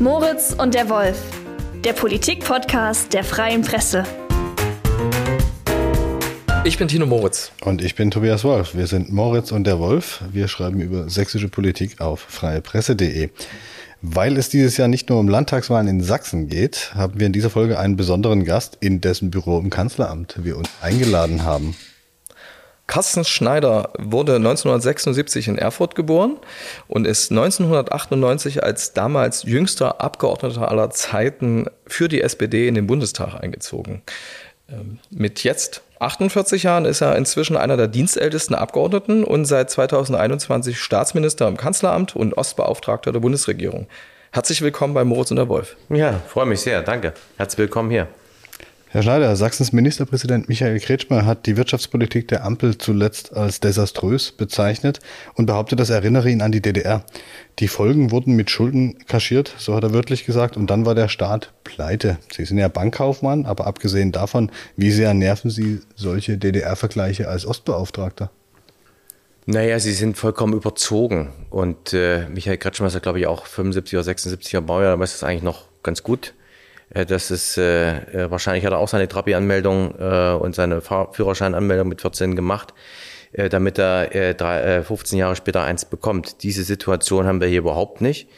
Moritz und der Wolf, der Politik-Podcast der Freien Presse. Ich bin Tino Moritz. Und ich bin Tobias Wolf. Wir sind Moritz und der Wolf. Wir schreiben über sächsische Politik auf freiepresse.de. Weil es dieses Jahr nicht nur um Landtagswahlen in Sachsen geht, haben wir in dieser Folge einen besonderen Gast, in dessen Büro im Kanzleramt wir uns eingeladen haben. Carsten Schneider wurde 1976 in Erfurt geboren und ist 1998 als damals jüngster Abgeordneter aller Zeiten für die SPD in den Bundestag eingezogen. Ähm, mit jetzt 48 Jahren ist er inzwischen einer der dienstältesten Abgeordneten und seit 2021 Staatsminister im Kanzleramt und Ostbeauftragter der Bundesregierung. Herzlich willkommen bei Moritz und der Wolf. Ja, freue mich sehr. Danke. Herzlich willkommen hier. Herr Schneider, Sachsens Ministerpräsident Michael Kretschmer hat die Wirtschaftspolitik der Ampel zuletzt als desaströs bezeichnet und behauptet, das erinnere ihn an die DDR. Die Folgen wurden mit Schulden kaschiert, so hat er wörtlich gesagt, und dann war der Staat pleite. Sie sind ja Bankkaufmann, aber abgesehen davon, wie sehr nerven Sie solche DDR-Vergleiche als Ostbeauftragter? Naja, sie sind vollkommen überzogen. Und äh, Michael Kretschmer ist ja, glaube ich, auch 75 oder 76er Baujahr, aber ist das eigentlich noch ganz gut. Äh, das ist äh, äh, wahrscheinlich hat er auch seine Trabi-Anmeldung äh, und seine Führerscheinanmeldung mit 14 gemacht, äh, damit er äh, drei, äh, 15 Jahre später eins bekommt. Diese Situation haben wir hier überhaupt nicht.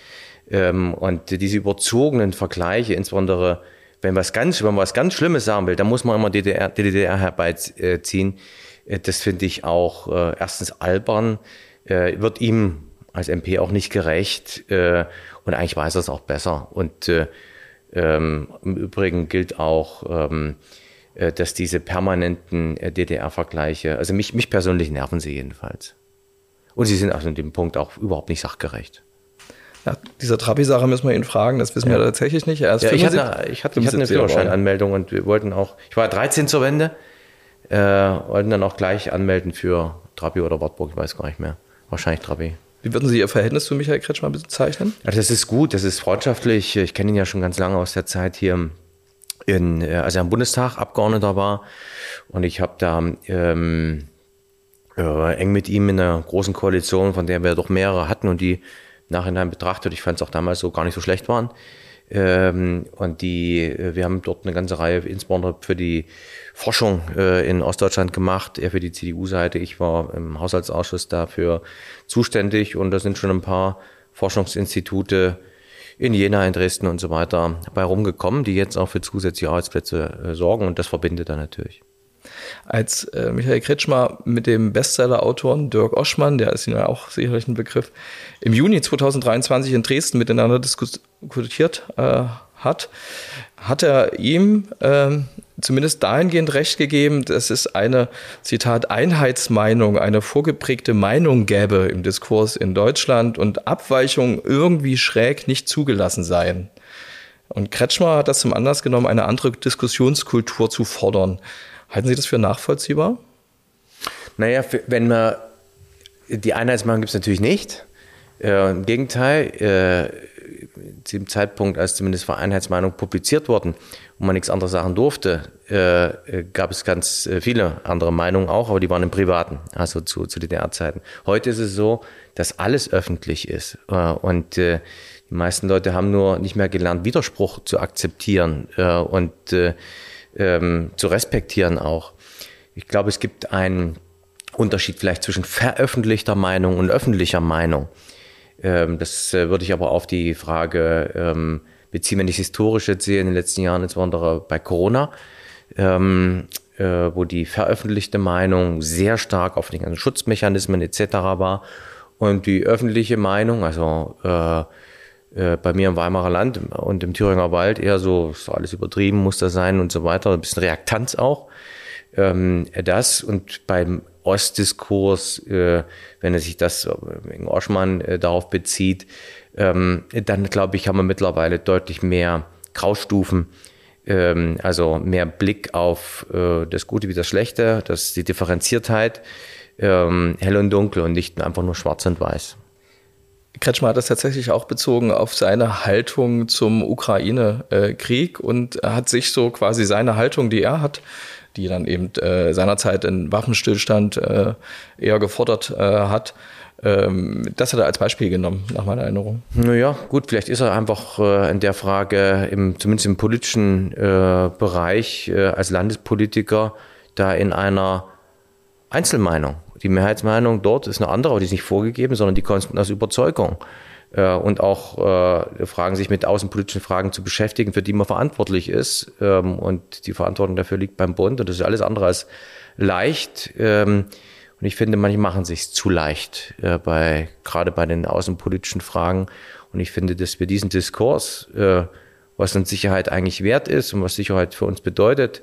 Ähm, und diese überzogenen Vergleiche, insbesondere wenn was ganz, wenn man was ganz Schlimmes sagen will, dann muss man immer DDR, DDR herbeiziehen. Äh, das finde ich auch äh, erstens albern, äh, wird ihm als MP auch nicht gerecht äh, und eigentlich weiß er es auch besser. Und äh, ähm, Im Übrigen gilt auch, ähm, äh, dass diese permanenten äh, DDR-Vergleiche, also mich, mich persönlich nerven sie jedenfalls. Und sie sind also in dem Punkt auch überhaupt nicht sachgerecht. Nach dieser Trabi-Sache müssen wir ihn fragen, das wissen ja. wir tatsächlich nicht. Er ist ja, ich, hatte, ich, hatte, ich hatte eine Führerscheinanmeldung und wir wollten auch, ich war 13 zur Wende, äh, wollten dann auch gleich anmelden für Trabi oder Wartburg, ich weiß gar nicht mehr. Wahrscheinlich Trabi. Wie würden Sie Ihr Verhältnis zu Michael Kretschmer bezeichnen? Ja, das ist gut, das ist freundschaftlich. Ich kenne ihn ja schon ganz lange aus der Zeit hier, in, äh, als er im Bundestag Abgeordneter war. Und ich habe da ähm, äh, eng mit ihm in einer großen Koalition, von der wir doch mehrere hatten und die nachhinein betrachtet, ich fand es auch damals so gar nicht so schlecht waren. Ähm, und die, äh, wir haben dort eine ganze Reihe, insbesondere für die Forschung äh, in Ostdeutschland gemacht, er für die CDU-Seite. Ich war im Haushaltsausschuss dafür zuständig und da sind schon ein paar Forschungsinstitute in Jena, in Dresden und so weiter bei rumgekommen, die jetzt auch für zusätzliche Arbeitsplätze äh, sorgen und das verbindet er natürlich. Als äh, Michael Kretschmer mit dem Bestseller-Autoren Dirk Oschmann, der ist Ihnen ja auch sicherlich ein Begriff, im Juni 2023 in Dresden miteinander diskutiert äh, hat, hat er ihm äh, zumindest dahingehend recht gegeben, dass es eine, Zitat, Einheitsmeinung, eine vorgeprägte Meinung gäbe im Diskurs in Deutschland und Abweichungen irgendwie schräg nicht zugelassen seien. Und Kretschmer hat das zum Anlass genommen, eine andere Diskussionskultur zu fordern. Halten Sie das für nachvollziehbar? Naja, wenn man die Einheitsmeinung gibt es natürlich nicht. Äh, Im Gegenteil, äh, zu dem Zeitpunkt, als zumindest Einheitsmeinung publiziert wurden und man nichts anderes sagen durfte, äh, äh gab es ganz äh, viele andere Meinungen auch, aber die waren im Privaten, also zu, zu DDR-Zeiten. Heute ist es so, dass alles öffentlich ist äh, und die meisten Leute haben nur nicht mehr gelernt, Widerspruch zu akzeptieren und ähm, zu respektieren auch. Ich glaube, es gibt einen Unterschied vielleicht zwischen veröffentlichter Meinung und öffentlicher Meinung. Ähm, das äh, würde ich aber auf die Frage ähm, beziehen, wenn ich historisch jetzt sehe, in den letzten Jahren, insbesondere bei Corona, ähm, äh, wo die veröffentlichte Meinung sehr stark auf den ganzen Schutzmechanismen etc. war und die öffentliche Meinung, also äh, bei mir im Weimarer Land und im Thüringer Wald eher so, ist alles übertrieben, muss das sein und so weiter, ein bisschen Reaktanz auch. Ähm, das und beim Ostdiskurs, äh, wenn er sich das wegen Oschmann äh, darauf bezieht, ähm, dann glaube ich, haben wir mittlerweile deutlich mehr Graustufen, ähm, also mehr Blick auf äh, das Gute wie das Schlechte, das die Differenziertheit, ähm, hell und dunkel und nicht einfach nur schwarz und weiß. Kretschmer hat das tatsächlich auch bezogen auf seine Haltung zum Ukraine-Krieg und hat sich so quasi seine Haltung, die er hat, die dann eben äh, seinerzeit in Waffenstillstand äh, eher gefordert äh, hat, Ähm, das hat er als Beispiel genommen, nach meiner Erinnerung. Naja, gut, vielleicht ist er einfach äh, in der Frage, im, zumindest im politischen äh, Bereich äh, als Landespolitiker, da in einer Einzelmeinung. Die Mehrheitsmeinung dort ist eine andere, aber die ist nicht vorgegeben, sondern die kommt aus Überzeugung. Äh, und auch äh, Fragen, sich mit außenpolitischen Fragen zu beschäftigen, für die man verantwortlich ist. Ähm, und die Verantwortung dafür liegt beim Bund. Und das ist alles andere als leicht. Ähm, und ich finde, manche machen sich zu leicht, äh, bei, gerade bei den außenpolitischen Fragen. Und ich finde, dass wir diesen Diskurs, äh, was uns Sicherheit eigentlich wert ist und was Sicherheit für uns bedeutet,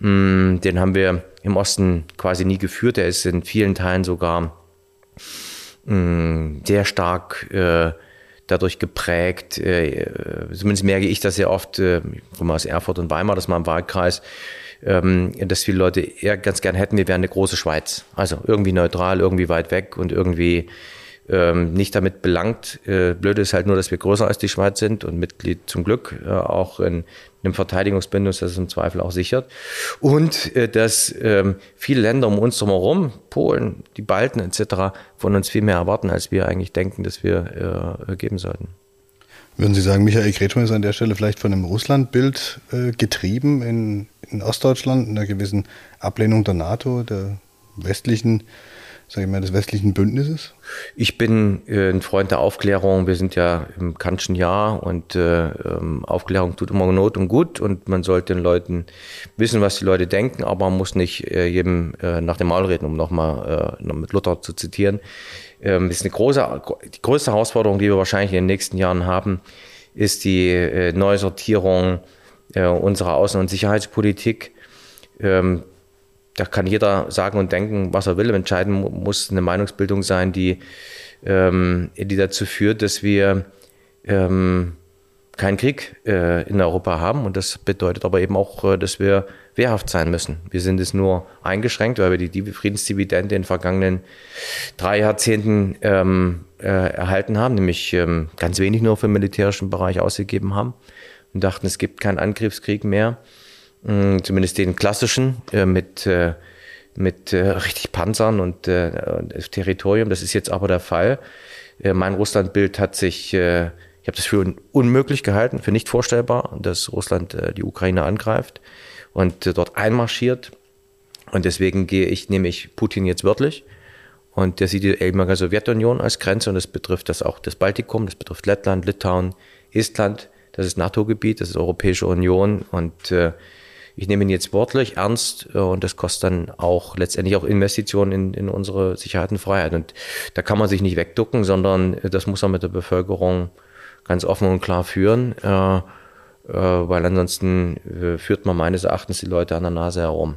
mh, mm, den haben wir im Osten quasi nie geführt. Er ist in vielen Teilen sogar mh, mm, sehr stark äh, dadurch geprägt. Äh, zumindest merke ich das sehr oft, äh, ich komme aus Erfurt und Weimar, das ist mein Wahlkreis, ähm, dass viele Leute eher ganz gern hätten, wir wären eine große Schweiz. Also irgendwie neutral, irgendwie weit weg und irgendwie ähm, nicht damit belangt. Äh, blöd ist halt nur, dass wir größer als die Schweiz sind und Mitglied zum Glück äh, auch in einem Verteidigungsbündnis, das es im Zweifel auch sichert. Und äh, dass ähm, viele Länder um uns herum, Polen, die Balten etc., von uns viel mehr erwarten, als wir eigentlich denken, dass wir äh, geben sollten. Würden Sie sagen, Michael Kretschmann ist an der Stelle vielleicht von einem Russlandbild äh, getrieben in, in Ostdeutschland, einer gewissen Ablehnung der NATO, der westlichen, sage ich mal, des westlichen Bündnisses? Ich bin äh, ein Freund der Aufklärung. Wir sind ja im Kantschen Jahr und äh, ähm, Aufklärung tut immer Not und gut und man sollte den Leuten wissen, was die Leute denken, aber man muss nicht äh, jedem äh, nach dem Maul reden, um nochmal äh, noch mit Luther zu zitieren ähm, ist eine große, die größte Herausforderung, die wir wahrscheinlich in den nächsten Jahren haben, ist die äh, Neusortierung unserer Außen- und Sicherheitspolitik. Da kann jeder sagen und denken, was er will. Entscheiden muss eine Meinungsbildung sein, die, ähm, die dazu führt, dass wir ähm, keinen Krieg äh, in Europa haben. Und das bedeutet aber eben auch, äh, dass wir wehrhaft sein müssen. Wir sind es nur eingeschränkt, weil wir die Friedensdividende in den vergangenen drei Jahrzehnten ähm, äh, erhalten haben, nämlich ähm, ganz wenig nur für den militärischen Bereich ausgegeben haben und dachten, es gibt keinen Angriffskrieg mehr, äh, zumindest den klassischen äh, mit äh, mit äh, richtig Panzern und äh, Territorium. Das ist jetzt aber der Fall. Mein Russlandbild hat sich ich habe das für unmöglich gehalten, für nicht vorstellbar, dass Russland die Ukraine angreift und dort einmarschiert. Und deswegen gehe ich, nehme ich Putin jetzt wörtlich. Und der sieht die ehemalige Sowjetunion als Grenze und das betrifft das auch das Baltikum, das betrifft Lettland, Litauen, Estland. Das ist NATO-Gebiet, das ist Europäische Union und äh, ich nehme ihn jetzt wortlich ernst äh, und das kostet dann auch letztendlich auch Investitionen in, in unsere Sicherheit und Freiheit. Und da kann man sich nicht wegducken, sondern äh, das muss man mit der Bevölkerung ganz offen und klar führen, äh, weil ansonsten führt man meines Erachtens die Leute an der Nase herum.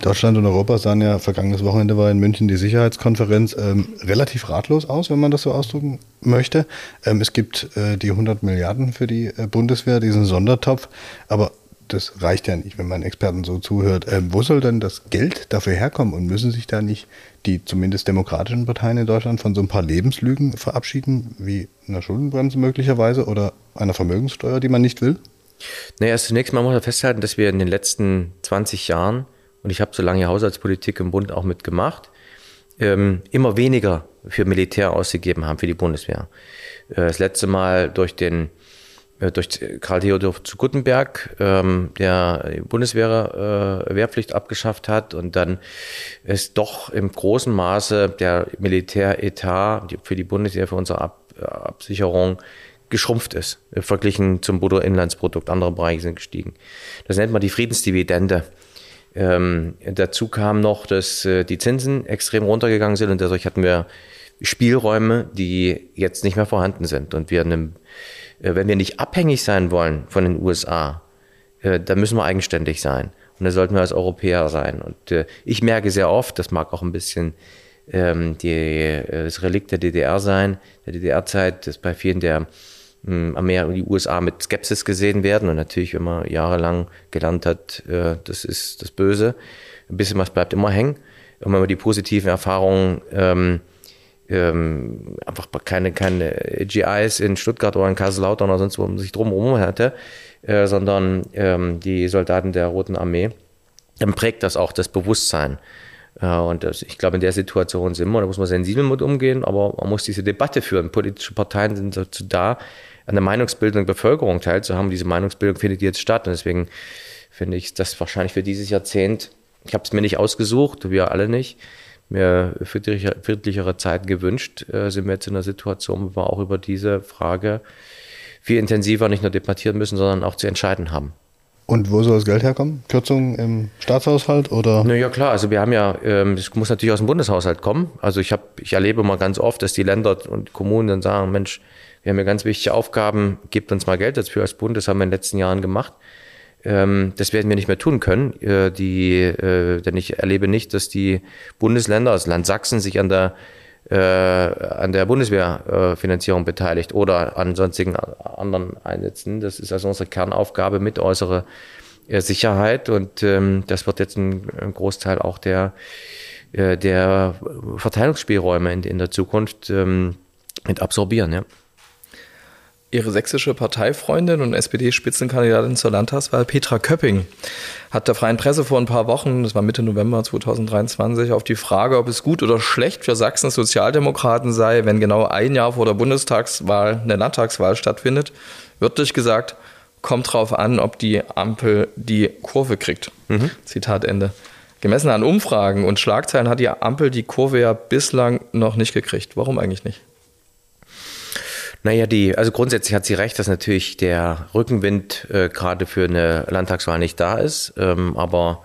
Deutschland und Europa sahen ja vergangenes Wochenende war in München die Sicherheitskonferenz ähm, relativ ratlos aus, wenn man das so ausdrücken möchte. Ähm, es gibt äh, die 100 Milliarden für die äh, Bundeswehr, diesen Sondertopf, aber das reicht ja nicht, wenn man Experten so zuhört. Ähm, wo soll denn das Geld dafür herkommen und müssen sich da nicht die zumindest demokratischen Parteien in Deutschland von so ein paar Lebenslügen verabschieden, wie einer Schuldenbremse möglicherweise oder einer Vermögenssteuer, die man nicht will? Naja, also zunächst mal muss man festhalten, dass wir in den letzten 20 Jahren, und ich habe so lange Haushaltspolitik im Bund auch mitgemacht, ähm, immer weniger für Militär ausgegeben haben, für die Bundeswehr. Äh, das letzte Mal durch den durch Karl Theodor zu Guttenberg, ähm, der die Bundeswehr äh, Wehrpflicht abgeschafft hat und dann ist doch im großen Maße der Militäretat für die Bundeswehr, für unsere Ab Absicherung geschrumpft ist, verglichen zum Bruttoinlandsprodukt. Andere Bereiche sind gestiegen. Das nennt man die Friedensdividende. Ähm, dazu kam noch, dass äh, die Zinsen extrem runtergegangen sind und dadurch hatten wir Spielräume, die jetzt nicht mehr vorhanden sind und wir einem äh, wenn wir nicht abhängig sein wollen von den USA, äh, dann müssen wir eigenständig sein. Und da sollten wir als Europäer sein. Und äh, ich merke sehr oft, das mag auch ein bisschen ähm, die, das Relikt der DDR sein, der DDR-Zeit, dass bei vielen der hm, Amerika die USA mit Skepsis gesehen werden. Und natürlich, wenn man jahrelang gelernt hat, das ist das Böse, ein bisschen was bleibt immer hängen. Und wenn man die positiven Erfahrungen ähm, einfach keine, keine GIs in Stuttgart oder in Kaiserslautern oder sonst wo man sich drumherum hatte, äh, sondern ähm, die Soldaten der Roten Armee, dann prägt das auch das Bewusstsein. Äh, und das, ich glaube, in der Situation sind wir, da muss man sensibel mit umgehen, aber man muss diese Debatte führen. Politische Parteien sind dazu da, an der Meinungsbildung der Bevölkerung teilzuhaben. Diese Meinungsbildung findet jetzt statt. Und deswegen finde ich das wahrscheinlich für dieses Jahrzehnt, ich habe es mir nicht ausgesucht, wir alle nicht, mir friedlichere, friedlichere Zeiten gewünscht, äh, sind wir jetzt in einer Situation, wo wir auch über diese Frage viel intensiver nicht nur debattieren müssen, sondern auch zu entscheiden haben. Und wo soll das Geld herkommen? Kürzungen im Staatshaushalt oder? Na ja, klar. Also wir haben ja, ähm, das muss natürlich aus dem Bundeshaushalt kommen. Also ich habe, ich erlebe mal ganz oft, dass die Länder und Kommunen dann sagen, Mensch, wir haben ja ganz wichtige Aufgaben, gebt uns mal Geld dafür als Bund. Das haben wir in den letzten Jahren gemacht. Ähm, das werden wir nicht mehr tun können. Äh, die, äh, denn ich erlebe nicht, dass die Bundesländer, also Land Sachsen, sich an der äh, an der Bundeswehrfinanzierung beteiligt oder an sonstigen anderen Einsätzen. Das ist also unsere Kernaufgabe mit äußerer Sicherheit und ähm, das wird jetzt ein, Großteil auch der, der Verteilungsspielräume in, in der Zukunft ähm, mit absorbieren. Ja. Ihre sächsische Parteifreundin und SPD-Spitzenkandidatin zur Landtagswahl, Petra Köpping, hat der Freien Presse vor ein paar Wochen, das war Mitte November 2023, auf die Frage, ob es gut oder schlecht für Sachsens Sozialdemokraten sei, wenn genau ein Jahr vor der Bundestagswahl eine Landtagswahl stattfindet, wörtlich gesagt, kommt drauf an, ob die Ampel die Kurve kriegt. Mhm. Zitat Ende. Gemessen an Umfragen und Schlagzeilen hat die Ampel die Kurve ja bislang noch nicht gekriegt. Warum eigentlich nicht? Naja, die, also grundsätzlich hat sie recht, dass natürlich der Rückenwind äh, gerade für eine Landtagswahl nicht da ist. Ähm, aber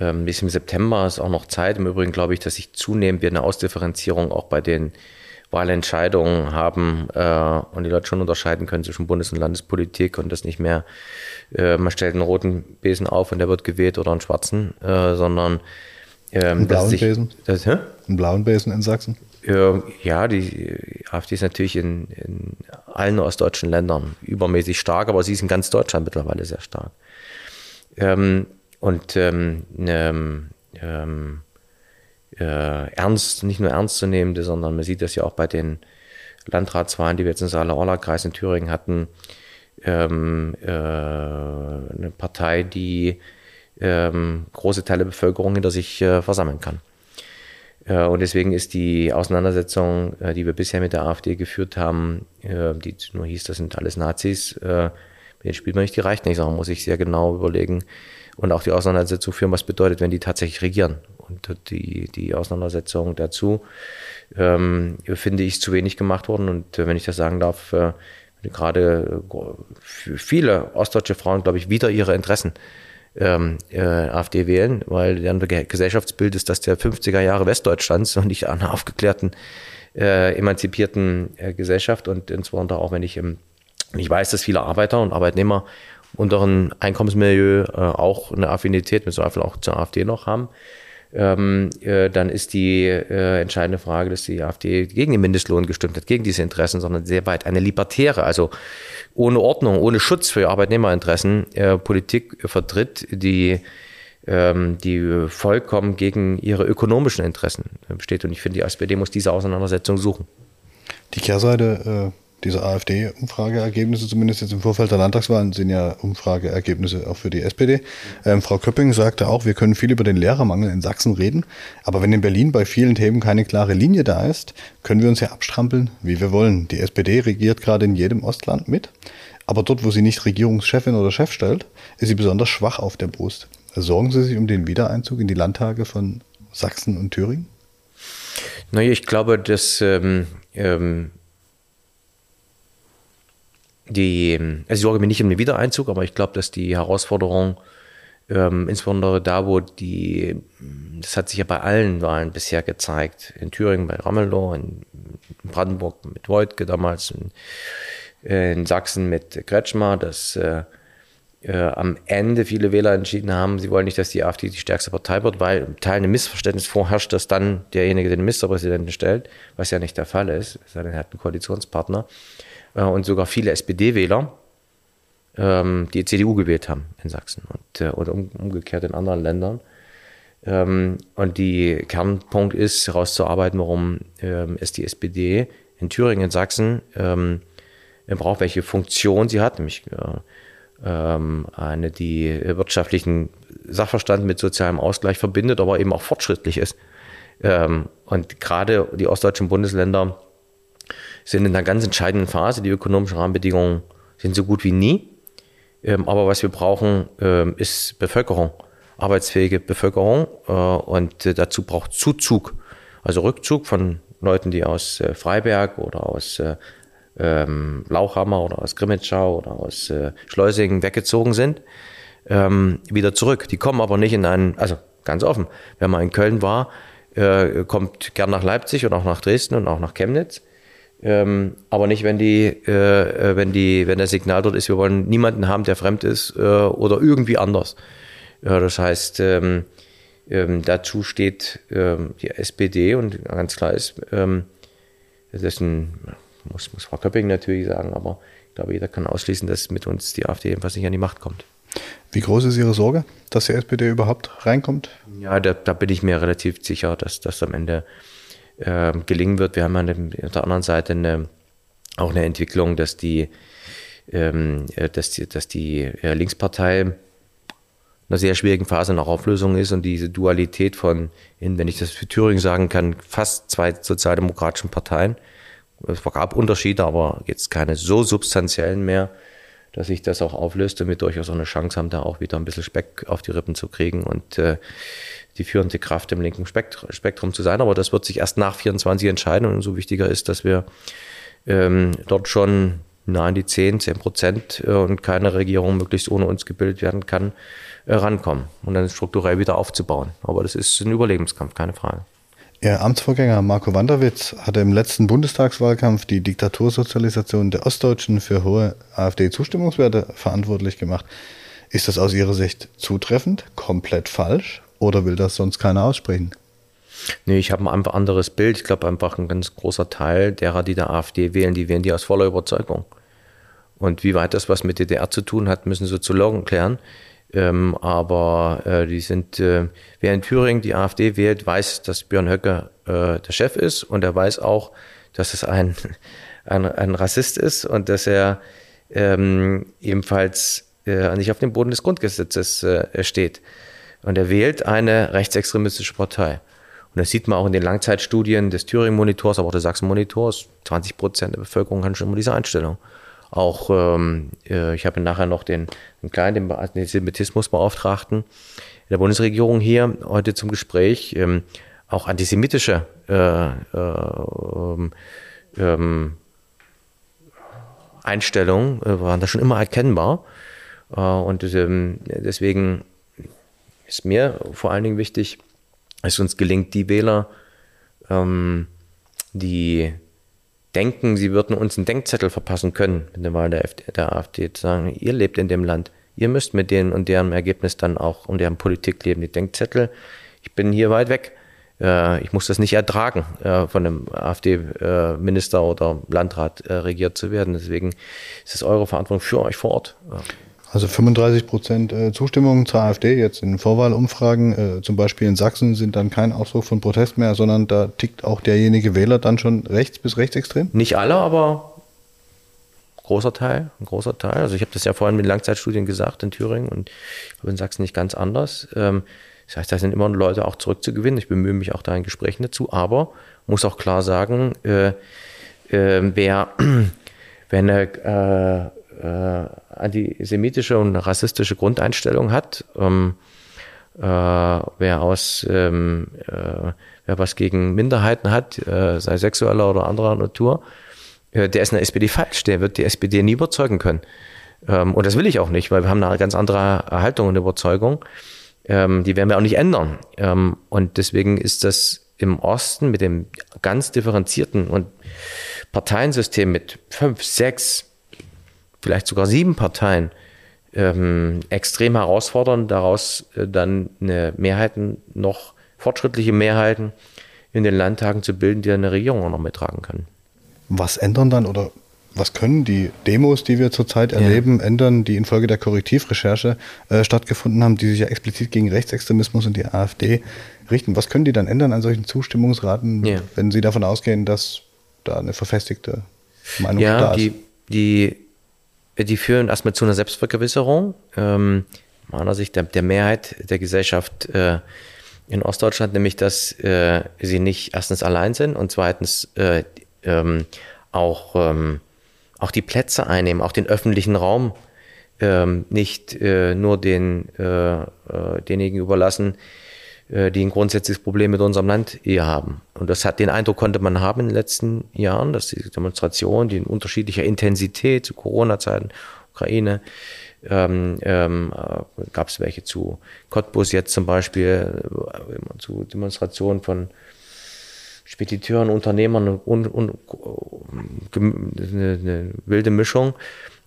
ähm, bis im September ist auch noch Zeit. Im Übrigen glaube ich, dass sich zunehmend wir eine Ausdifferenzierung auch bei den Wahlentscheidungen haben äh, und die Leute schon unterscheiden können zwischen Bundes- und Landespolitik und das nicht mehr, äh, man stellt einen roten Besen auf und der wird gewählt oder einen schwarzen, äh, sondern ähm, einen blauen sich, Besen? Das, hä? Einen blauen Besen in Sachsen? Ja, die AfD ist natürlich in, in, allen ostdeutschen Ländern übermäßig stark, aber sie ist in ganz Deutschland mittlerweile sehr stark. Ähm, und ähm, ähm, ähm äh, ernst, nicht nur ernstzunehmende, sondern man sieht das ja auch bei den Landratswahlen, die wir jetzt in Saale-Orla-Kreis in Thüringen hatten, ähm, äh, eine Partei, die ähm, große Teile der Bevölkerung hinter sich äh, versammeln kann. Äh, und deswegen ist die Auseinandersetzung, äh, die wir bisher mit der AfD geführt haben, äh, die nur hieß, das sind alles Nazis, mit denen spielt man nicht, die reicht nicht, sondern muss ich sehr genau überlegen und auch die Auseinandersetzung führen, was bedeutet, wenn die tatsächlich regieren. Und die, die Auseinandersetzung dazu ähm, finde ich zu wenig gemacht worden. Und wenn ich das sagen darf, gerade viele ostdeutsche Frauen, glaube ich, wieder ihre Interessen ähm, äh, AfD wählen, weil deren Gesellschaftsbild ist das der 50er Jahre Westdeutschlands und nicht einer aufgeklärten, äh, emanzipierten äh, Gesellschaft. Und insbesondere auch, wenn ich, ähm, ich weiß, dass viele Arbeiter und Arbeitnehmer unteren Einkommensmilieu äh, auch eine Affinität mit Zweifel auch zur AfD noch haben ähm, äh, dann ist die äh, entscheidende Frage, dass die AfD gegen den Mindestlohn gestimmt hat, gegen diese Interessen, sondern sehr weit eine libertäre, also ohne Ordnung, ohne Schutz für Arbeitnehmerinteressen äh, Politik vertritt, die ähm, die vollkommen gegen ihre ökonomischen Interessen äh, steht. Und ich finde, die SPD muss diese Auseinandersetzung suchen. Die Kehrseite äh, diese AfD-Umfrageergebnisse, zumindest jetzt im Vorfeld der Landtagswahlen, sind ja Umfrageergebnisse auch für die SPD. Ähm, Frau Köpping sagte auch, wir können viel über den Lehrermangel in Sachsen reden, aber wenn in Berlin bei vielen Themen keine klare Linie da ist, können wir uns ja abstrampeln, wie wir wollen. Die SPD regiert gerade in jedem Ostland mit, aber dort, wo sie nicht Regierungschefin oder Chef stellt, ist sie besonders schwach auf der Brust. Sorgen Sie sich um den Wiedereinzug in die Landtage von Sachsen und Thüringen? Naja, ich glaube, dass ähm, ähm, die, also ich sorge mir nicht um den Wiedereinzug, aber ich glaube, dass die Herausforderung, ähm, insbesondere da, wo die, das hat sich ja bei allen Wahlen bisher gezeigt, in Thüringen bei Ramelow, in Brandenburg mit Wojtke damals, in, in Sachsen mit Kretschmer, dass äh, äh, am Ende viele Wähler entschieden haben, sie wollen nicht, dass die AfD die stärkste Partei wird, weil im Teil ein Missverständnis vorherrscht, dass dann derjenige den Ministerpräsidenten stellt, was ja nicht der Fall ist, sondern er hat einen Koalitionspartner äh, und sogar viele SPD-Wähler ähm, die CDU gewählt haben in Sachsen und, äh, und um, umgekehrt in anderen Ländern. Ähm, und die Kernpunkt ist, herauszuarbeiten, warum ähm, es die SPD in Thüringen, in Sachsen ähm, braucht, welche Funktion sie hat, nämlich äh, ähm, eine, die wirtschaftlichen Sachverstand mit sozialem Ausgleich verbindet, aber eben auch fortschrittlich ist. Ähm, und gerade die ostdeutschen Bundesländer sind in einer ganz entscheidenden Phase. Die ökonomischen Rahmenbedingungen sind so gut wie nie. Ähm, aber was wir brauchen, ähm, ist Bevölkerung, arbeitsfähige Bevölkerung. Äh, und äh, dazu braucht Zuzug, also Rückzug von Leuten, die aus äh, Freiberg oder aus ähm, Lauchhammer oder aus Grimmitschau oder aus Schleusingen weggezogen sind, wieder zurück. Die kommen aber nicht in einen, also ganz offen, wer mal in Köln war, kommt gern nach Leipzig und auch nach Dresden und auch nach Chemnitz. Ähm, aber nicht, wenn die, äh, wenn die, wenn das Signal dort ist, wir wollen niemanden haben, der fremd ist äh, oder irgendwie anders. Ja, das heißt, ähm, ähm, dazu steht ähm, die SPD und ganz klar ist, ähm, das ist ein, muss, muss Frau Köpping natürlich sagen, aber ich glaube, jeder kann ausschließen, dass mit uns die AfD jedenfalls nicht an die Macht kommt. Wie groß ist Ihre Sorge, dass die SPD überhaupt reinkommt? Ja, da, da bin ich mir relativ sicher, dass das am Ende äh, gelingen wird. Wir haben an der anderen Seite eine, auch eine Entwicklung, dass die, ähm, äh, dass die, dass die äh, Linkspartei in einer sehr schwierigen Phase nach Auflösung ist und diese Dualität von, in, wenn ich das für Thüringen sagen kann, fast zwei sozialdemokratischen Parteien. Es gab Unterschiede, aber jetzt keine so substanziellen mehr, dass sich das auch auflöst und wir durchaus auch eine Chance haben, da auch wieder ein bisschen Speck auf die Rippen zu kriegen und äh, die führende Kraft im linken Spektrum zu sein. Aber das wird sich erst nach 24 entscheiden und umso wichtiger ist, dass wir ähm, dort schon nahe an die 10, 10 Prozent äh, und keine Regierung möglichst ohne uns gebildet werden kann, äh, rankommen und dann strukturell wieder aufzubauen. Aber das ist ein Überlebenskampf, keine Frage. Ihr Amtsvorgänger Marco Wanderwitz hatte im letzten Bundestagswahlkampf die Diktatursozialisation der Ostdeutschen für hohe AfD-Zustimmungswerte verantwortlich gemacht. Ist das aus Ihrer Sicht zutreffend, komplett falsch oder will das sonst keiner aussprechen? Nee, ich habe ein einfach anderes Bild. Ich glaube einfach ein ganz großer Teil derer, die der AfD wählen, die wählen die aus voller Überzeugung. Und wie weit das was mit DDR zu tun hat, müssen Soziologen klären. Ähm, aber äh, die sind, äh, wer in Thüringen die AfD wählt, weiß, dass Björn Höcke äh, der Chef ist und er weiß auch, dass es ein, ein, ein Rassist ist und dass er ähm, ebenfalls äh, nicht auf dem Boden des Grundgesetzes äh, steht. Und er wählt eine rechtsextremistische Partei. Und das sieht man auch in den Langzeitstudien des Thüringen-Monitors, aber auch des Sachsen-Monitors. 20 Prozent der Bevölkerung haben schon immer diese Einstellung. Auch, ähm, äh, ich habe nachher noch den, den kleinen, den Antisemitismusbeauftragten in der Bundesregierung hier heute zum Gespräch. Ähm, auch antisemitische äh, äh, ähm, Einstellungen äh, waren da schon immer erkennbar. Äh, und ähm, deswegen ist mir vor allen Dingen wichtig, dass uns gelingt, die Wähler, ähm, die denken, sie würden uns einen Denkzettel verpassen können in der Wahl der, FD, der AfD, zu sagen, ihr lebt in dem Land, ihr müsst mit denen und deren Ergebnis dann auch und deren Politik leben. Die Denkzettel, ich bin hier weit weg. Äh, ich muss das nicht ertragen, äh, von einem AfD-Minister oder Landrat äh, regiert zu werden. Deswegen ist es eure Verantwortung für euch vor Ort. Also 35 Prozent äh, Zustimmung zur AfD jetzt in Vorwahlumfragen, äh, zum Beispiel in Sachsen, sind dann kein Ausdruck von Protest mehr, sondern da tickt auch derjenige Wähler dann schon rechts bis rechtsextrem? Nicht alle, aber großer Teil, ein großer Teil. Also ich habe das ja vorhin mit Langzeitstudien gesagt in Thüringen und in Sachsen nicht ganz anders. Ähm, das heißt, da sind immer Leute auch zurückzugewinnen. Ich bemühe mich auch da in Gesprächen dazu, aber muss auch klar sagen, äh, äh, wer, wenn er äh, antisemitische und rassistische Grundeinstellung hat, ähm, äh, wer aus ähm, äh, wer was gegen Minderheiten hat, äh, sei sexueller oder anderer Natur, äh, der ist in der SPD falsch. Der wird die SPD nie überzeugen können. Ähm, und das will ich auch nicht, weil wir haben eine ganz andere Haltung und Überzeugung. Ähm, die werden wir auch nicht ändern. Ähm, und deswegen ist das im Osten mit dem ganz differenzierten und Parteiensystem mit fünf, sechs vielleicht sogar sieben Parteien ähm, extrem herausfordern, daraus äh, dann eine Mehrheiten, noch fortschrittliche Mehrheiten in den Landtagen zu bilden, die eine Regierung auch noch mittragen können. Was ändern dann oder was können die Demos, die wir zurzeit erleben, ja. ändern, die infolge der Korrektivrecherche äh, stattgefunden haben, die sich ja explizit gegen Rechtsextremismus und die AfD richten? Was können die dann ändern an solchen Zustimmungsraten, ja. wenn sie davon ausgehen, dass da eine verfestigte Meinung ja, da ist? Die, die die führen erstmal zu einer Selbstvergewisserung. Ähm, meiner Sicht der, der, Mehrheit der Gesellschaft äh, in Ostdeutschland, nämlich dass äh, sie nicht erstens allein sind und zweitens äh, ähm, auch, ähm, auch die Plätze einnehmen, auch den öffentlichen Raum ähm, nicht äh, nur den, äh, äh, denjenigen überlassen, äh, die ein grundsätzliches Problem mit unserem Land eher haben. Und das hat den Eindruck konnte man haben in den letzten Jahren, dass die Demonstrationen, die in unterschiedlicher Intensität zu Corona-Zeiten, Ukraine, ähm, ähm, äh, gab es welche zu Cottbus jetzt zum Beispiel, äh, zu Demonstrationen von Spediteuren, Unternehmern und, und, und eine, eine, wilde Mischung,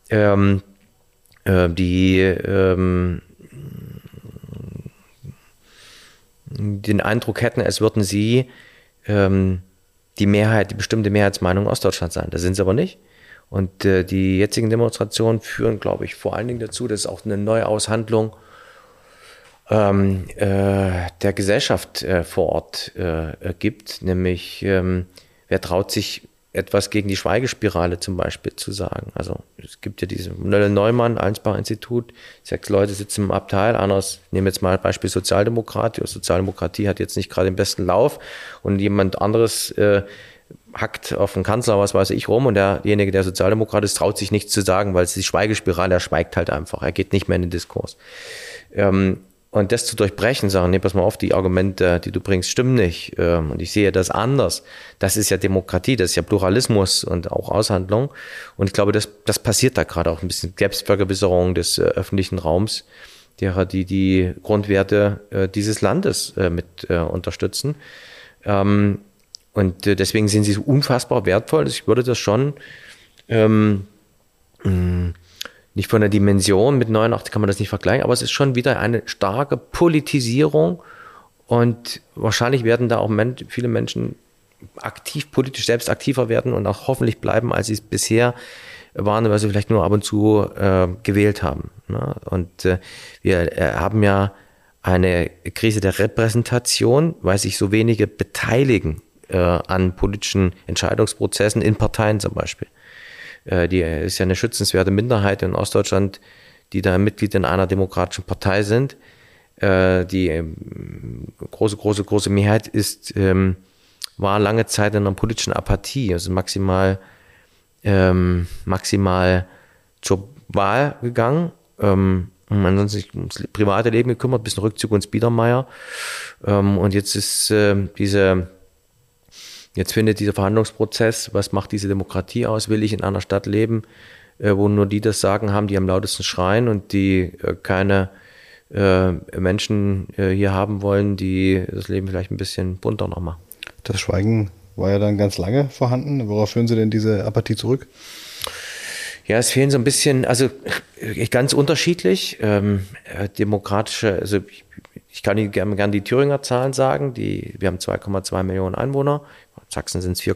ähm, äh, die ähm, den Eindruck hätten, es würden sie ähm, die Mehrheit, die bestimmte Mehrheitsmeinung Ostdeutschlands sein. Das sind sie aber nicht. Und äh, die jetzigen Demonstrationen führen, glaube ich, vor allen Dingen dazu, dass es auch eine Neuaushandlung ähm, äh, der Gesellschaft äh, vor Ort äh, gibt. Nämlich, ähm, wer traut sich etwas gegen die Schweigespirale zum Beispiel zu sagen. Also es gibt ja diese Nölle Neumann, Einsbach-Institut, sechs Leute sitzen im Abteil, anders, ich nehme jetzt mal Beispiel Sozialdemokratie, Sozialdemokratie hat jetzt nicht gerade den besten Lauf und jemand anderes äh, hackt auf den Kanzler, was weiß ich, rum und derjenige, der Sozialdemokrat ist, traut sich nichts zu sagen, weil es die Schweigespirale, er schweigt halt einfach, er geht nicht mehr in den Diskurs. Ähm, und das zu durchbrechen, sagen, nee, pass mal auf, die Argumente, die du bringst, stimmen nicht. Ähm, und ich sehe das anders. Das ist ja Demokratie, das ist ja Pluralismus und auch Aushandlung. Und ich glaube, das, das passiert da gerade auch ein bisschen Selbstvergewisserung des äh, öffentlichen Raums, derer, die die Grundwerte äh, dieses Landes äh, mit unterstützen. Ähm, und deswegen sind sie so unfassbar wertvoll. Ich würde das schon ähm, mh, nicht von der Dimension mit 89 kann man das nicht vergleichen, aber es ist schon wieder eine starke Politisierung und wahrscheinlich werden da auch viele Menschen aktiv politisch selbst aktiver werden und auch hoffentlich bleiben, als sie es bisher waren, weil sie vielleicht nur ab und zu äh, gewählt haben. Ne? Und äh, wir äh, haben ja eine Krise der Repräsentation, weil sich so wenige beteiligen äh, an politischen Entscheidungsprozessen in Parteien zum Beispiel. Äh, die ist ja eine schützenswerte Minderheit in Ostdeutschland, die da Mitglied in einer demokratischen Partei sind. Äh, die ähm, große, große, große Mehrheit ist, ähm, war lange Zeit in einer politischen Apathie, also maximal, ähm, maximal zur Wahl gegangen. Ansonsten sich ums private Leben gekümmert, bisschen Rückzug ins Biedermeier. Und jetzt ist äh, diese Jetzt findet dieser Verhandlungsprozess, was macht diese Demokratie aus? Will ich in einer Stadt leben, äh, wo nur die das Sagen haben, die am lautesten schreien und die äh, keine äh, Menschen hier haben wollen, die das Leben vielleicht ein bisschen bunter noch machen? Das Schweigen war ja dann ganz lange vorhanden. Worauf führen Sie denn diese Apathie zurück? Ja, es fehlen so ein bisschen, also ganz unterschiedlich. Ähm, demokratische, also ich, ich kann Ihnen gerne, gerne die Thüringer Zahlen sagen. Die, wir haben 2,2 Millionen Einwohner. Sachsen sind es 4,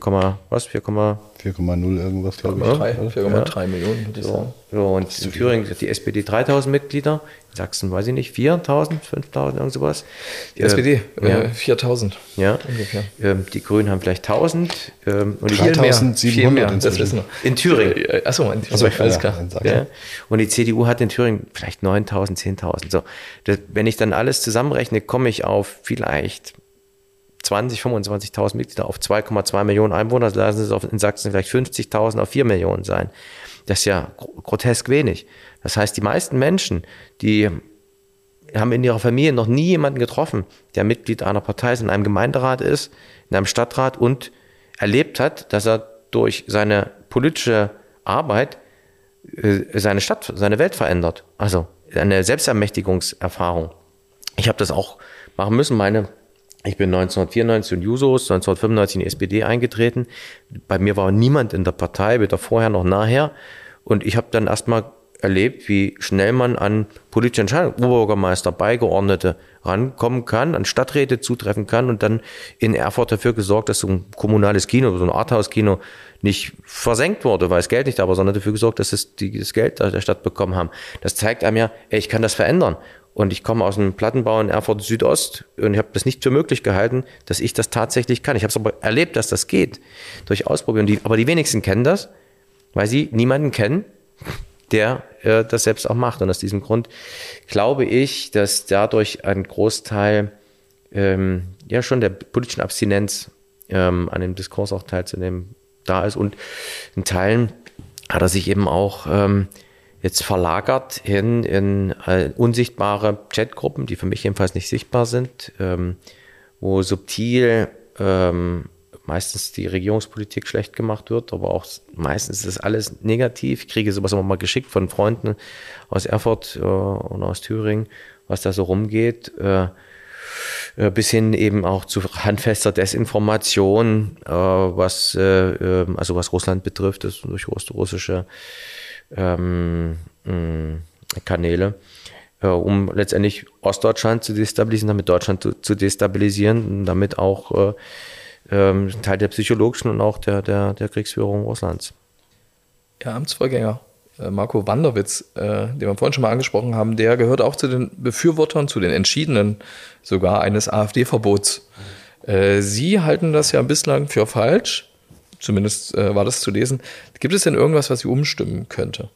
was? 4,0 irgendwas, glaube ich. 4,3 ja. Millionen, würde ich so. sagen. So, und in Thüringen hat die SPD 3000 Mitglieder, in Sachsen weiß ich nicht, 4000, 5000, irgend sowas. Die äh, SPD, ja. 4000. Ja, ungefähr. Ähm, die Grünen haben vielleicht 1000. Ähm, und 3700 das wissen wir. In Thüringen. Achso, in Thüringen, Achso, alles klar. Ja. Und die CDU hat in Thüringen vielleicht 9000, 10.000. So, das, wenn ich dann alles zusammenrechne, komme ich auf vielleicht 20, 25.000 Mitglieder auf 2,2 Millionen Einwohner, lassen es in Sachsen vielleicht 50.000 auf 4 Millionen sein. Das ist ja grotesk wenig. Das heißt, die meisten Menschen, die haben in ihrer Familie noch nie jemanden getroffen, der Mitglied einer Partei ist, in einem Gemeinderat ist, in einem Stadtrat und erlebt hat, dass er durch seine politische Arbeit äh, seine Stadt, seine Welt verändert. Also eine Selbstermächtigungserfahrung. Ich habe das auch machen müssen. Meine ich bin 1994 in Jusos, 1995 in die SPD eingetreten. Bei mir war niemand in der Partei, weder vorher noch nachher. Und ich habe dann erstmal erlebt, wie schnell man an politische Entscheidungen, Oberbürgermeister, Beigeordnete rankommen kann, an Stadträte zutreffen kann und dann in Erfurt dafür gesorgt, dass so ein kommunales Kino, so ein Arthouse-Kino nicht versenkt wurde, weil es Geld nicht da war, sondern dafür gesorgt, dass es die, das Geld der Stadt bekommen haben. Das zeigt einem ja, ey, ich kann das verändern. Und ich komme aus einem Plattenbau in Erfurt Südost und ich habe das nicht für möglich gehalten, dass ich das tatsächlich kann. Ich habe es aber erlebt, dass das geht durch Ausprobieren. Die, aber die wenigsten kennen das, weil sie niemanden kennen, der äh, das selbst auch macht. Und aus diesem Grund glaube ich, dass dadurch ein Großteil ähm, ja schon der politischen Abstinenz ähm, an dem Diskurs auch teilzunehmen da ist. Und in Teilen hat er sich eben auch ähm, jetzt verlagert in, in äh, unsichtbare Chatgruppen, die für mich jedenfalls nicht sichtbar sind, ähm, wo subtil ähm, meistens die Regierungspolitik schlecht gemacht wird, aber auch meistens ist alles negativ. Ich kriege sowas immer mal geschickt von Freunden aus Erfurt äh, und aus Thüringen, was da so rumgeht. Äh, äh bis hin eben auch zu handfester Desinformation, äh, was äh, ähm, also was Russland betrifft, das durch russische ähm, Kanäle, äh, um letztendlich Ostdeutschland zu destabilisieren, damit Deutschland zu, zu destabilisieren damit auch äh, ähm, Teil der psychologischen und auch der, der, der Kriegsführung Russlands. Ihr Amtsvorgänger äh, Marco Wanderwitz, äh, den wir vorhin schon mal angesprochen haben, der gehört auch zu den Befürwortern, zu den Entschiedenen sogar eines AfD-Verbots. Äh, Sie halten das ja bislang für falsch. Zumindest äh, war das zu lesen. Gibt es denn irgendwas, was Sie umstimmen könnte?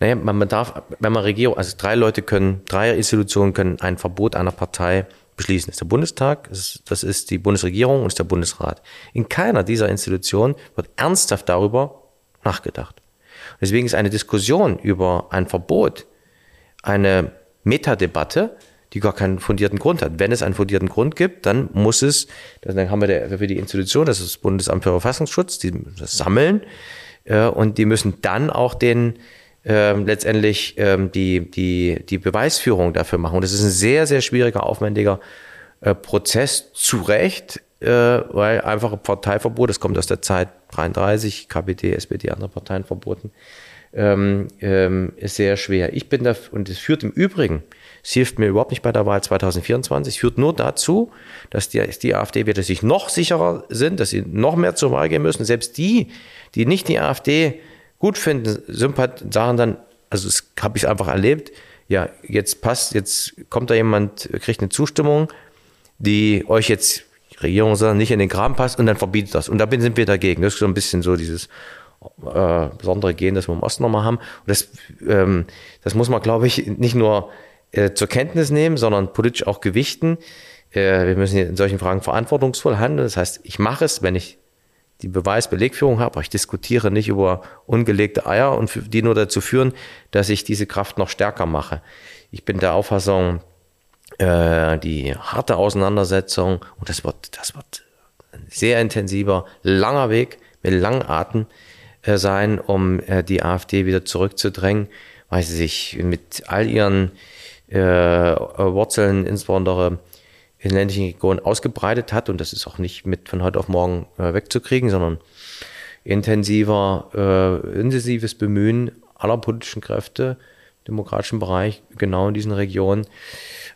Naja, man darf, wenn man Regierung, also drei Leute können, drei Institutionen können ein Verbot einer Partei beschließen. Das ist der Bundestag, das ist die Bundesregierung und ist der Bundesrat. In keiner dieser Institutionen wird ernsthaft darüber nachgedacht. Deswegen ist eine Diskussion über ein Verbot eine Metadebatte, die gar keinen fundierten Grund hat. Wenn es einen fundierten Grund gibt, dann muss es, dann haben wir für die Institution, das ist das Bundesamt für Verfassungsschutz, die das sammeln äh, und die müssen dann auch den ähm, letztendlich ähm, die, die, die Beweisführung dafür machen. Und das ist ein sehr, sehr schwieriger, aufwendiger äh, Prozess, zu Recht, äh, weil einfach ein Parteiverbot, das kommt aus der Zeit 33, KPD, SPD, andere Parteien verboten, ähm, ähm, ist sehr schwer. Ich bin da, und es führt im Übrigen, es hilft mir überhaupt nicht bei der Wahl 2024, es führt nur dazu, dass die, die AfD wieder sich noch sicherer sind, dass sie noch mehr zur Wahl gehen müssen. Selbst die, die nicht die AfD gut finden, Sympath sagen dann, also das habe ich einfach erlebt, ja, jetzt passt, jetzt kommt da jemand, kriegt eine Zustimmung, die euch jetzt, die Regierung sagt, nicht in den Kram passt und dann verbietet das. Und da sind wir dagegen. Das ist so ein bisschen so dieses äh, besondere Gen, das wir im Osten nochmal haben. Und das, ähm, das muss man, glaube ich, nicht nur äh, zur Kenntnis nehmen, sondern politisch auch gewichten. Äh, wir müssen in solchen Fragen verantwortungsvoll handeln. Das heißt, ich mache es, wenn ich die Beweisbelegführung habe. Ich diskutiere nicht über ungelegte Eier und die nur dazu führen, dass ich diese Kraft noch stärker mache. Ich bin der Auffassung, äh, die harte Auseinandersetzung, und das wird, das wird ein sehr intensiver, langer Weg mit langen Atem sein, um die AfD wieder zurückzudrängen, weil sie sich mit all ihren äh, Wurzeln, insbesondere in ländlichen Regionen ausgebreitet hat. Und das ist auch nicht mit von heute auf morgen äh, wegzukriegen, sondern intensiver, äh, intensives Bemühen aller politischen Kräfte im demokratischen Bereich, genau in diesen Regionen,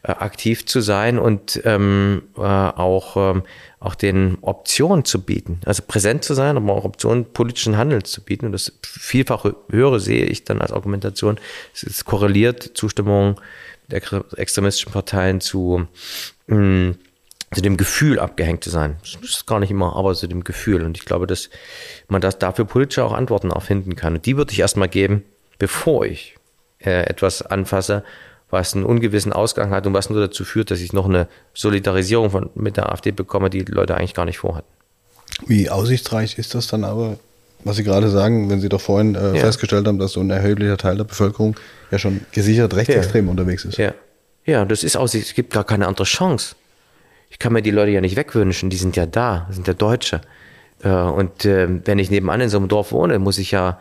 äh, aktiv zu sein und ähm, äh, auch, ähm, auch den Optionen zu bieten. Also präsent zu sein, aber auch Optionen politischen Handelns zu bieten. Und das vielfach höre sehe ich dann als Argumentation. Es ist korreliert Zustimmung der extremistischen Parteien zu mh, zu dem Gefühl abgehängt zu sein. Das ist gar nicht immer, aber zu dem Gefühl. Und ich glaube, dass man das dafür politische auch Antworten auch finden kann. Und die würde ich erstmal geben, bevor ich äh, etwas anfasse, was einen ungewissen Ausgang hat und was nur dazu führt, dass ich noch eine Solidarisierung von, mit der AfD bekomme, die die Leute eigentlich gar nicht vorhatten. Wie aussichtsreich ist das dann aber, was Sie gerade sagen, wenn Sie doch vorhin äh, ja. festgestellt haben, dass so ein erheblicher Teil der Bevölkerung ja schon gesichert rechtsextrem ja. unterwegs ist? Ja. Ja, das ist aus, es gibt gar keine andere Chance. Ich kann mir die Leute ja nicht wegwünschen, die sind ja da, sind ja Deutsche. Äh, und ähm, wenn ich nebenan in so einem Dorf wohne, muss ich ja,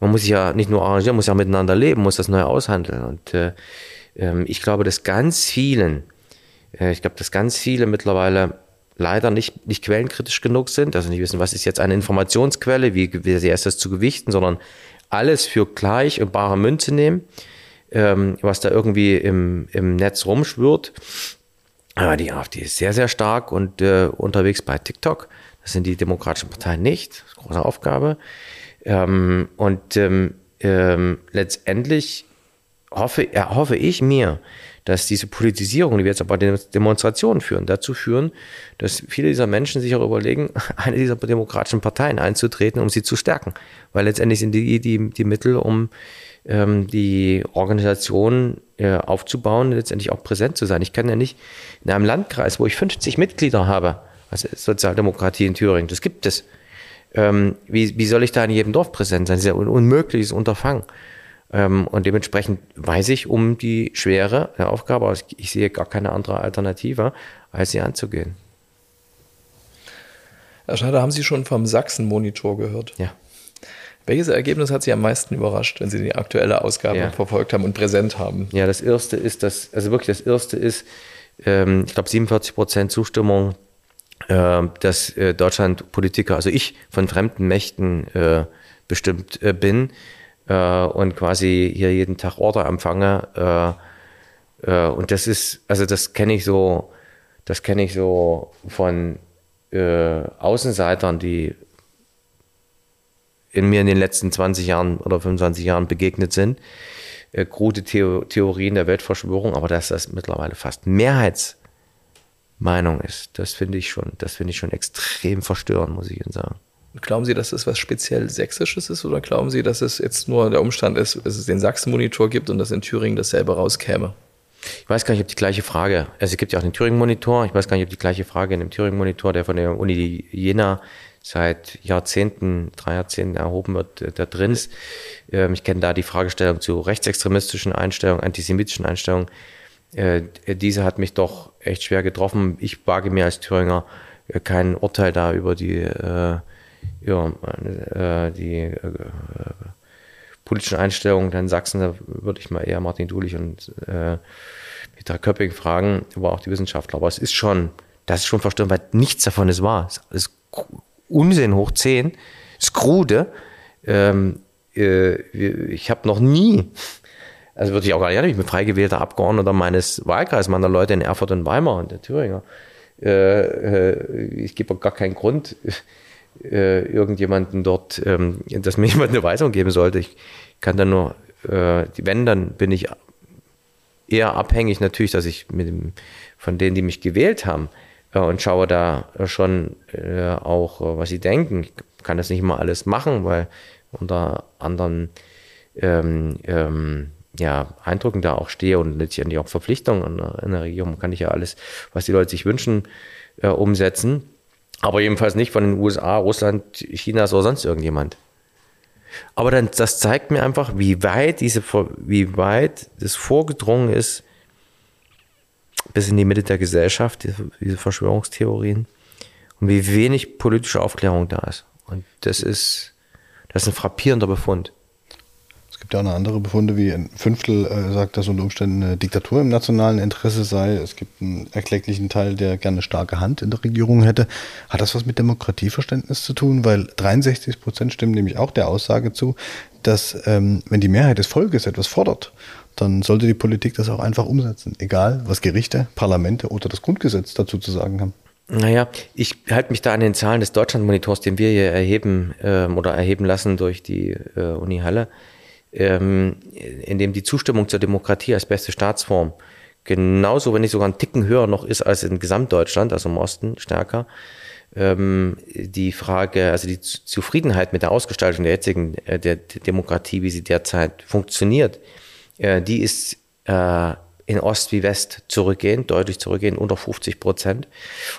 man muss sich ja nicht nur arrangieren, muss ja miteinander leben, muss das neu aushandeln. Und äh, ähm, ich glaube, dass ganz vielen, äh, ich glaube, dass ganz viele mittlerweile leider nicht, nicht quellenkritisch genug sind, also nicht wissen, was ist jetzt eine Informationsquelle, wie, wie ist das zu gewichten, sondern alles für gleich und bare Münze nehmen ähm, was da irgendwie im, im Netz rumschwirrt. Aber die AfD ist sehr, sehr stark und äh, unterwegs bei TikTok. Das sind die demokratischen Parteien nicht. Das ist eine große Aufgabe. Ähm, und ähm, ähm, letztendlich hoffe, äh, hoffe ich mir, dass diese Politisierung, die wir jetzt aber Demonstrationen führen, dazu führen, dass viele dieser Menschen sich auch überlegen, eine dieser demokratischen Parteien einzutreten, um sie zu stärken. Weil letztendlich sind die die, die Mittel, um ähm, die Organisation äh, aufzubauen, letztendlich auch präsent zu sein. Ich kann ja nicht in einem Landkreis, wo ich 50 Mitglieder habe, also Sozialdemokratie in Thüringen, das gibt es. Ähm, wie, wie soll ich da in jedem Dorf präsent sein? Das ist ja ein unmögliches Unterfangen. Ähm, und dementsprechend weiß ich um die Schwere der Aufgabe, aber ich sehe gar keine andere Alternative, als sie anzugehen. Herr Schneider, haben Sie schon vom Sachsen-Monitor gehört? Ja. Welches Ergebnis hat Sie am meisten überrascht, wenn Sie die aktuelle Ausgabe ja. verfolgt haben und präsent haben? Ja, das erste ist, dass, also wirklich das erste ist, ähm, ich glaube 47 Prozent Zustimmung, äh, dass äh, Deutschland Politiker, also ich von fremden Mächten äh, bestimmt äh, bin äh, und quasi hier jeden Tag Order empfange. Äh, äh, und das ist, also das kenne ich so, das kenne ich so von äh, Außenseitern, die in mir in den letzten 20 Jahren oder 25 Jahren begegnet sind. Äh, krude Theo Theorien der Weltverschwörung, aber dass das mittlerweile fast Mehrheitsmeinung ist, das finde ich schon, das finde ich schon extrem verstörend, muss ich Ihnen sagen. Glauben Sie, dass das was speziell Sächsisches ist oder glauben Sie, dass es jetzt nur der Umstand ist, dass es den Sachsen-Monitor gibt und dass in Thüringen dasselbe rauskäme? Ich weiß gar nicht, ob die gleiche Frage, also es gibt ja auch den Thüringen-Monitor, ich weiß gar nicht, ob die gleiche Frage in dem Thüringen-Monitor, der von der Uni Jena seit Jahrzehnten, drei Jahrzehnten erhoben wird, äh, da drin ist. Ähm, ich kenne da die Fragestellung zu rechtsextremistischen Einstellungen, antisemitischen Einstellungen. Äh, diese hat mich doch echt schwer getroffen. Ich wage mir als Thüringer äh, kein Urteil da über die, ja, die politischen Einstellungen in Sachsen, da würde ich mal eher Martin Dulich und äh, Peter Köpping fragen, aber auch die Wissenschaftler. Aber es ist schon, das ist schon verstörend, weil nichts davon ist wahr. Es ist Unsinn hoch 10, es ist krude. Ähm, äh, ich habe noch nie, also würde ich auch gar nicht, ich bin frei gewählter Abgeordneter meines Wahlkreises, meiner Leute in Erfurt und Weimar und der Thüringer. Äh, äh, ich gebe gar keinen Grund, äh, irgendjemanden dort, ähm, dass mir jemand eine Weisung geben sollte. Ich kann dann nur, äh, wenn, dann bin ich eher abhängig natürlich, dass ich mit dem, von denen, die mich gewählt haben, äh, und schaue da schon äh, auch, äh, was sie denken. Ich kann das nicht immer alles machen, weil unter anderen ähm, ähm, ja, Eindrücken da auch stehe und letztendlich auch Verpflichtungen in der Regierung kann ich ja alles, was die Leute sich wünschen, umsetzen. Aber jedenfalls nicht von den USA, Russland, China oder sonst irgendjemand. Aber dann, das zeigt mir einfach, wie weit diese, wie weit das vorgedrungen ist, bis in die Mitte der Gesellschaft, diese, Verschwörungstheorien, und wie wenig politische Aufklärung da ist. Und das ist, das ist ein frappierender Befund gibt ja auch noch andere Befunde, wie ein Fünftel äh, sagt, dass unter Umständen eine Diktatur im nationalen Interesse sei. Es gibt einen erklecklichen Teil, der gerne starke Hand in der Regierung hätte. Hat das was mit Demokratieverständnis zu tun? Weil 63 Prozent stimmen nämlich auch der Aussage zu, dass ähm, wenn die Mehrheit des Volkes etwas fordert, dann sollte die Politik das auch einfach umsetzen. Egal, was Gerichte, Parlamente oder das Grundgesetz dazu zu sagen haben. Naja, ich halte mich da an den Zahlen des Deutschlandmonitors, den wir hier erheben ähm, oder erheben lassen durch die äh, Uni Halle ähm, in dem die Zustimmung zur Demokratie als beste Staatsform genauso, wenn nicht sogar ein Ticken höher noch ist als in Gesamtdeutschland, also im Osten stärker. Ähm, die Frage, also die Zufriedenheit mit der Ausgestaltung der jetzigen äh, der Demokratie, wie sie derzeit funktioniert, äh, die ist äh, in Ost wie West zurückgehend, deutlich zurückgehend, unter 50 Prozent.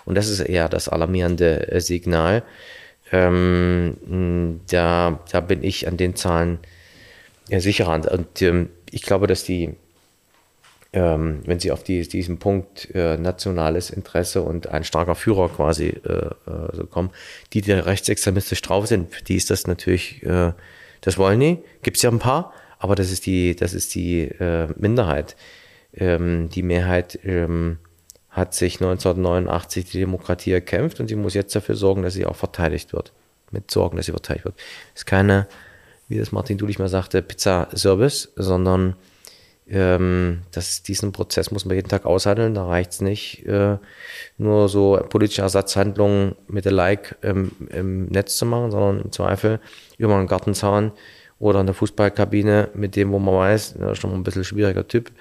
Und das ist eher das alarmierende äh, Signal. Ähm, da, da bin ich an den Zahlen ja, sicher. Und ähm, ich glaube, dass die, ähm, wenn Sie auf die, diesen Punkt äh, nationales Interesse und ein starker Führer quasi äh, äh, so kommen, die, die rechtsextremistisch drauf sind, die ist das natürlich, äh, das wollen die. Gibt es ja ein paar, aber das ist die, das ist die äh, Minderheit. Ähm, die Mehrheit ähm, hat sich 1989 die Demokratie erkämpft und sie muss jetzt dafür sorgen, dass sie auch verteidigt wird. Mit Sorgen, dass sie verteidigt wird. Ist keine wie das Martin Dulich mal sagte, Pizza-Service, sondern ähm, das, diesen Prozess muss man jeden Tag aushandeln. Da reicht es nicht, äh, nur so politische Ersatzhandlungen mit der Like ähm, im Netz zu machen, sondern im Zweifel über einen Gartenzaun oder in der Fußballkabine mit dem, wo man weiß, das ist schon mal ein bisschen schwieriger Typ,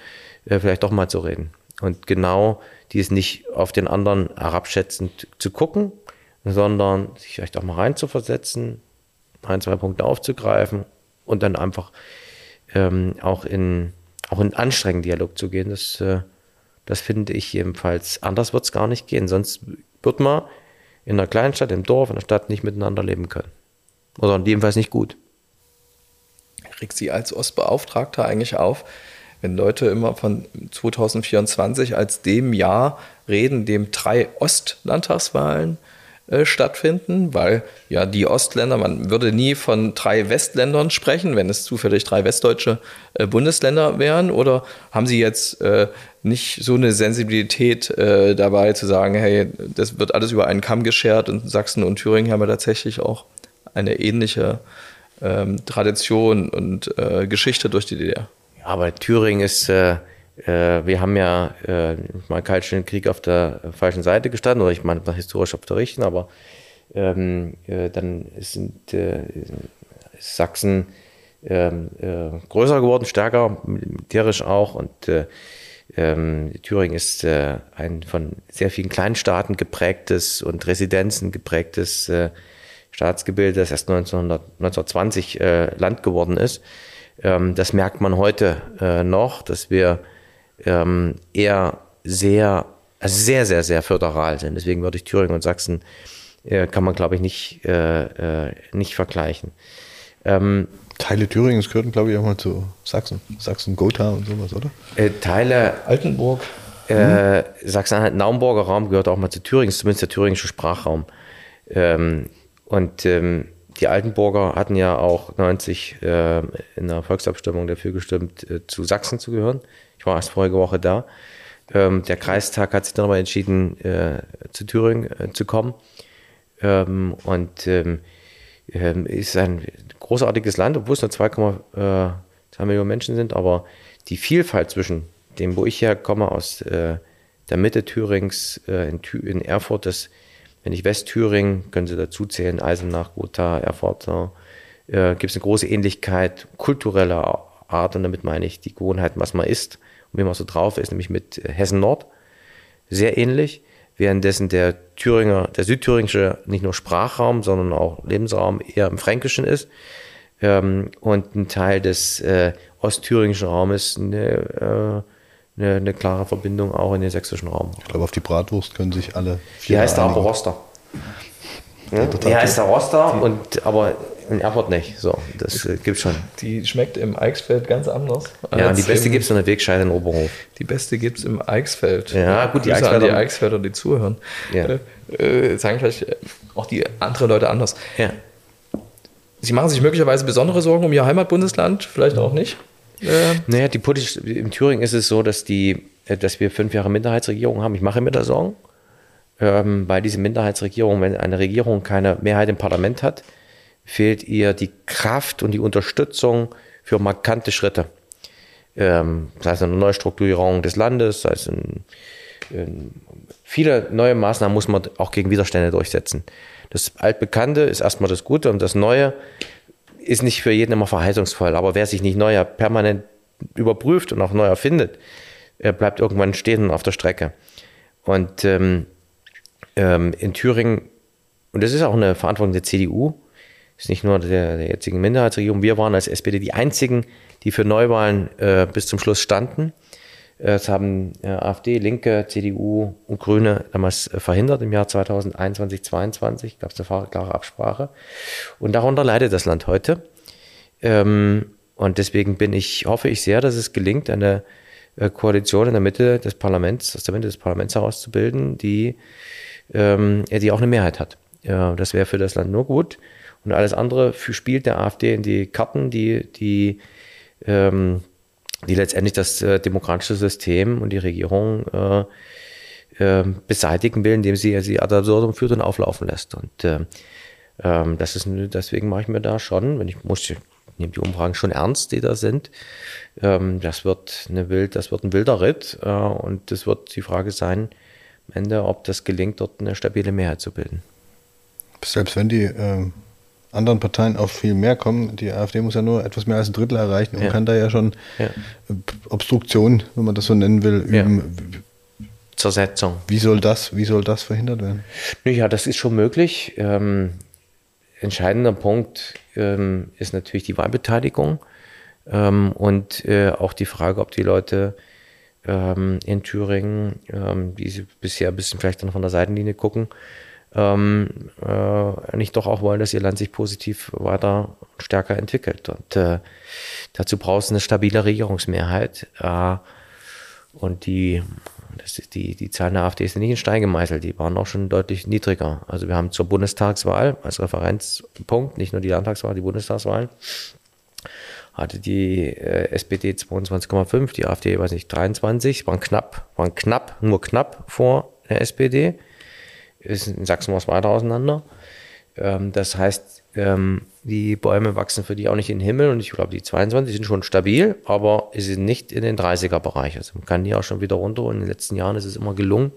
äh, vielleicht doch mal zu reden. Und genau dies nicht auf den anderen herabschätzend zu gucken, sondern sich vielleicht auch mal reinzuversetzen, ein, zwei Punkte aufzugreifen und dann einfach ähm, auch, in, auch in anstrengenden Dialog zu gehen. Das, äh, das finde ich jedenfalls. Anders wird es gar nicht gehen. Sonst wird man in einer Kleinstadt, im Dorf, in der Stadt nicht miteinander leben können. Oder jedenfalls nicht gut. Regt Sie als Ostbeauftragter eigentlich auf, wenn Leute immer von 2024 als dem Jahr reden, dem drei Ostlandtagswahlen äh, stattfinden, weil ja die Ostländer, man würde nie von drei Westländern sprechen, wenn es zufällig drei westdeutsche äh, Bundesländer wären, oder haben Sie jetzt äh, nicht so eine Sensibilität äh, dabei zu sagen, hey, das wird alles über einen Kamm geschert und Sachsen und Thüringen haben ja tatsächlich auch eine ähnliche ähm, Tradition und äh, Geschichte durch die DDR. Ja, aber Thüringen ist, äh, wir haben ja äh, mal Kalten Krieg auf der falschen Seite gestanden, oder ich meine historisch auf der richtigen, aber ähm, äh, dann sind äh, Sachsen ähm, äh, größer geworden, stärker, militärisch auch und äh, ähm, Thüringen ist äh, ein von sehr vielen Kleinstaaten geprägtes und Residenzen geprägtes Staatsgebilde, das erst 1900, 1920 äh, Land geworden ist. Ähm, das merkt man heute noch, dass wir ähm, eher sehr, also sehr, sehr, sehr föderal sind. Deswegen würde ich Thüringen und Sachsen, äh, kann man glaube ich nicht, äh, äh, nicht vergleichen. Ähm, Teile Thüringens gehörten, glaube ich, auch mal zu Sachsen. Sachsen-Gotha und sowas, oder? Äh, Teile. Altenburg. Äh, mhm. Sachsen-Naumburger Raum gehört auch mal zu Thüringen, zumindest der thüringische Sprachraum. Ähm, und ähm, die Altenburger hatten ja auch 90 äh, in der Volksabstimmung dafür gestimmt, äh, zu Sachsen zu gehören. Ich war erst vorige Woche da. Ähm, der Kreistag hat sich dann aber entschieden, äh, zu Thüringen äh, zu kommen. Ähm, und ähm, ähm ist ein großartiges Land, obwohl es nur 2,2 äh, Millionen Menschen sind, aber die Vielfalt zwischen dem, wo ich herkomme, aus äh, der Mitte Thürings in, in Erfurt, das wenn ich Westthüringen, können Sie dazu zählen, Eisenach, Gotha, Erfurt, äh, gibt es eine große Ähnlichkeit kultureller Art und damit meine ich die Gewohnheiten, was man isst wie man so drauf ist, nämlich mit Hessen Nord. Sehr ähnlich, währenddessen der Thüringer, der südthüringische nicht nur Sprachraum, sondern auch Lebensraum eher im Fränkischen ist. Ähm, und ein Teil des äh, ostthüringischen Raumes eine, äh, eine, eine, klare Verbindung auch in den sächsischen Raum. Ich glaube, auf die Bratwurst können sich alle. Die heißt aber Roster. Ja, die heißt der Roster, und, aber in Erfurt nicht. So, das äh, gibt schon. Die schmeckt im Eichsfeld ganz anders. Ja, die beste gibt es in der Wegscheide in Oberhof. Die beste gibt es im Eichsfeld. Ja, gut, die Eichsfelder. die Eichsfelder, die zuhören. Ja. Äh, äh, sagen vielleicht auch die anderen Leute anders. Ja. Sie machen sich möglicherweise besondere Sorgen um Ihr Heimatbundesland, vielleicht auch nicht. Äh, naja, die politisch, in Thüringen ist es so, dass, die, äh, dass wir fünf Jahre Minderheitsregierung haben. Ich mache mir da Sorgen, ähm, weil diese Minderheitsregierung, wenn eine Regierung keine Mehrheit im Parlament hat, fehlt ihr die Kraft und die Unterstützung für markante Schritte. Ähm, sei es eine Neustrukturierung des Landes, sei es ein, ein, viele neue Maßnahmen muss man auch gegen Widerstände durchsetzen. Das Altbekannte ist erstmal das Gute und das Neue ist nicht für jeden immer verheißungsvoll. Aber wer sich nicht neu permanent überprüft und auch neu erfindet, bleibt irgendwann stehen auf der Strecke. Und ähm, ähm, in Thüringen, und das ist auch eine Verantwortung der CDU, ist nicht nur der, der jetzigen Minderheitsregierung, wir waren als SPD die einzigen, die für Neuwahlen äh, bis zum Schluss standen. Das haben äh, AfD, Linke, CDU und Grüne damals äh, verhindert im Jahr 2021, 2022. Gab es eine klare Absprache. Und darunter leidet das Land heute. Ähm, und deswegen bin ich, hoffe ich sehr, dass es gelingt, eine äh, Koalition in der Mitte des Parlaments, aus der Mitte des Parlaments herauszubilden, die, ähm, die auch eine Mehrheit hat. Das wäre für das Land nur gut. Und alles andere spielt der AfD in die Karten, die, die ähm, die letztendlich das äh, demokratische System und die Regierung äh, äh, beseitigen will, indem sie sie ad absurdum führt und auflaufen lässt. Und äh, ähm, das ist deswegen mache ich mir da schon, wenn ich muss, ich nehme die Umfragen schon ernst, die da sind. Ähm, das wird eine wild, das wird ein wilder Ritt äh, und es wird die Frage sein, am Ende, ob das gelingt, dort eine stabile Mehrheit zu bilden. Selbst wenn die äh, anderen Parteien auch viel mehr kommen. Die AfD muss ja nur etwas mehr als ein Drittel erreichen und ja. kann da ja schon ja. Obstruktion, wenn man das so nennen will, üben. Zersetzung. Wie soll das, wie soll das verhindert werden? Ja, das ist schon möglich. Ähm, entscheidender Punkt ähm, ist natürlich die Wahlbeteiligung. Ähm, und äh, auch die Frage, ob die Leute ähm, in Thüringen, ähm, die bisher ein bisschen vielleicht dann von der Seitenlinie gucken, ähm, äh, nicht doch auch wollen, dass ihr Land sich positiv weiter stärker entwickelt. Und äh, dazu brauchst du eine stabile Regierungsmehrheit. Äh, und die, das die, die Zahlen der AfD ist nicht in Stein gemeißelt, die waren auch schon deutlich niedriger. Also wir haben zur Bundestagswahl als Referenzpunkt, nicht nur die Landtagswahl, die Bundestagswahl, hatte die äh, SPD 22,5, die AfD, weiß nicht, 23, waren knapp, waren knapp, nur knapp vor der SPD. Ist in Sachsen war es weiter auseinander. Ähm, das heißt, ähm, die Bäume wachsen für die auch nicht in den Himmel und ich glaube, die 22 sind schon stabil, aber sie sind nicht in den 30er-Bereich. Also man kann die auch schon wieder runter und in den letzten Jahren ist es immer gelungen,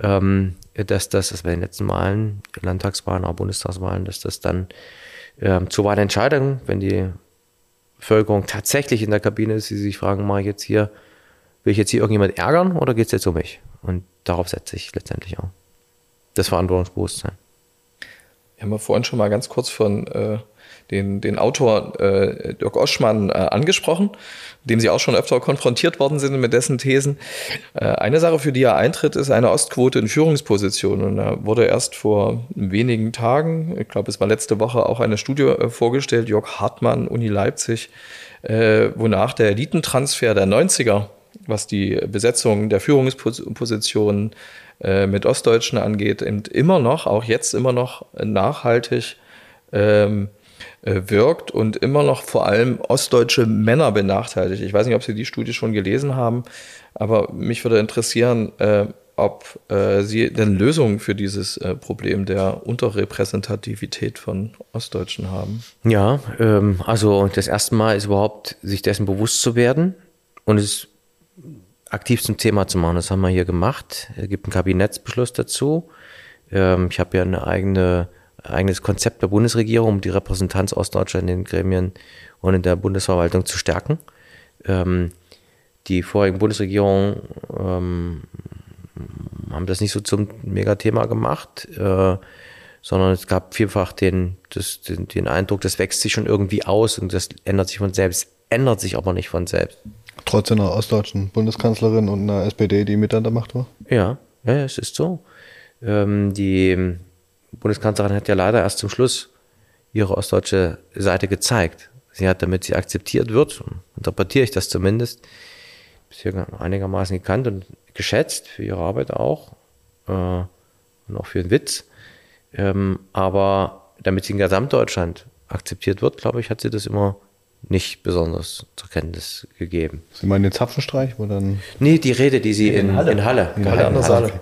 ähm, dass das, das bei den letzten Wahlen, Landtagswahlen, auch Bundestagswahlen, dass das dann ähm, zu Wahlentscheidungen, wenn die Bevölkerung tatsächlich in der Kabine ist, die sich fragen, mache ich jetzt hier, will ich jetzt hier irgendjemand ärgern oder geht es jetzt um mich? Und darauf setze ich letztendlich auch. Das Verantwortungsbewusstsein. Wir haben ja vorhin schon mal ganz kurz von äh, den, den Autor äh, Dirk Oschmann äh, angesprochen, dem Sie auch schon öfter konfrontiert worden sind mit dessen Thesen. Äh, eine Sache, für die er eintritt, ist eine Ostquote in Führungspositionen. Und da wurde erst vor wenigen Tagen, ich glaube, es war letzte Woche, auch eine Studie äh, vorgestellt, Jörg Hartmann, Uni Leipzig, äh, wonach der Elitentransfer der 90er, was die Besetzung der Führungspositionen äh, mit Ostdeutschen angeht, immer noch, auch jetzt immer noch nachhaltig ähm, äh, wirkt und immer noch vor allem ostdeutsche Männer benachteiligt. Ich weiß nicht, ob Sie die Studie schon gelesen haben, aber mich würde interessieren, äh, ob äh, Sie denn Lösungen für dieses Problem der Unterrepräsentativität von Ostdeutschen haben. Ja, ähm, also das erste Mal ist überhaupt, sich dessen bewusst zu werden und es aktiv zum Thema zu machen. Das haben wir hier gemacht. Es gibt einen Kabinettsbeschluss dazu. Ähm, ich habe ja eine eigene eigenes Konzept der Bundesregierung, um die Repräsentanz Ostdeutscher in den Gremien und in der Bundesverwaltung zu stärken. Ähm, die vorigen Bundesregierungen ähm, haben das nicht so zum Megathema gemacht, äh, sondern es gab vielfach den, das, den, den Eindruck, das wächst sich schon irgendwie aus und das ändert sich von selbst, ändert sich aber nicht von selbst. Trotz einer ostdeutschen Bundeskanzlerin und einer SPD, die mit an der Macht war? Ja, ja, es ist so. Ähm, die Bundeskanzlerin hat ja leider erst zum Schluss ihre ostdeutsche Seite gezeigt. Sie hat, damit sie akzeptiert wird, interpretiere ich das zumindest, bisher einigermaßen gekannt und geschätzt für ihre Arbeit auch äh, und auch für den Witz. Ähm, aber damit sie in Gesamtdeutschland akzeptiert wird, glaube ich, hat sie das immer nicht besonders zur Kenntnis gegeben. Sie meinen den Zapfenstreich? Wo dann nee, die Rede, die sie in, in Halle, in Halle, in Halle, in Halle.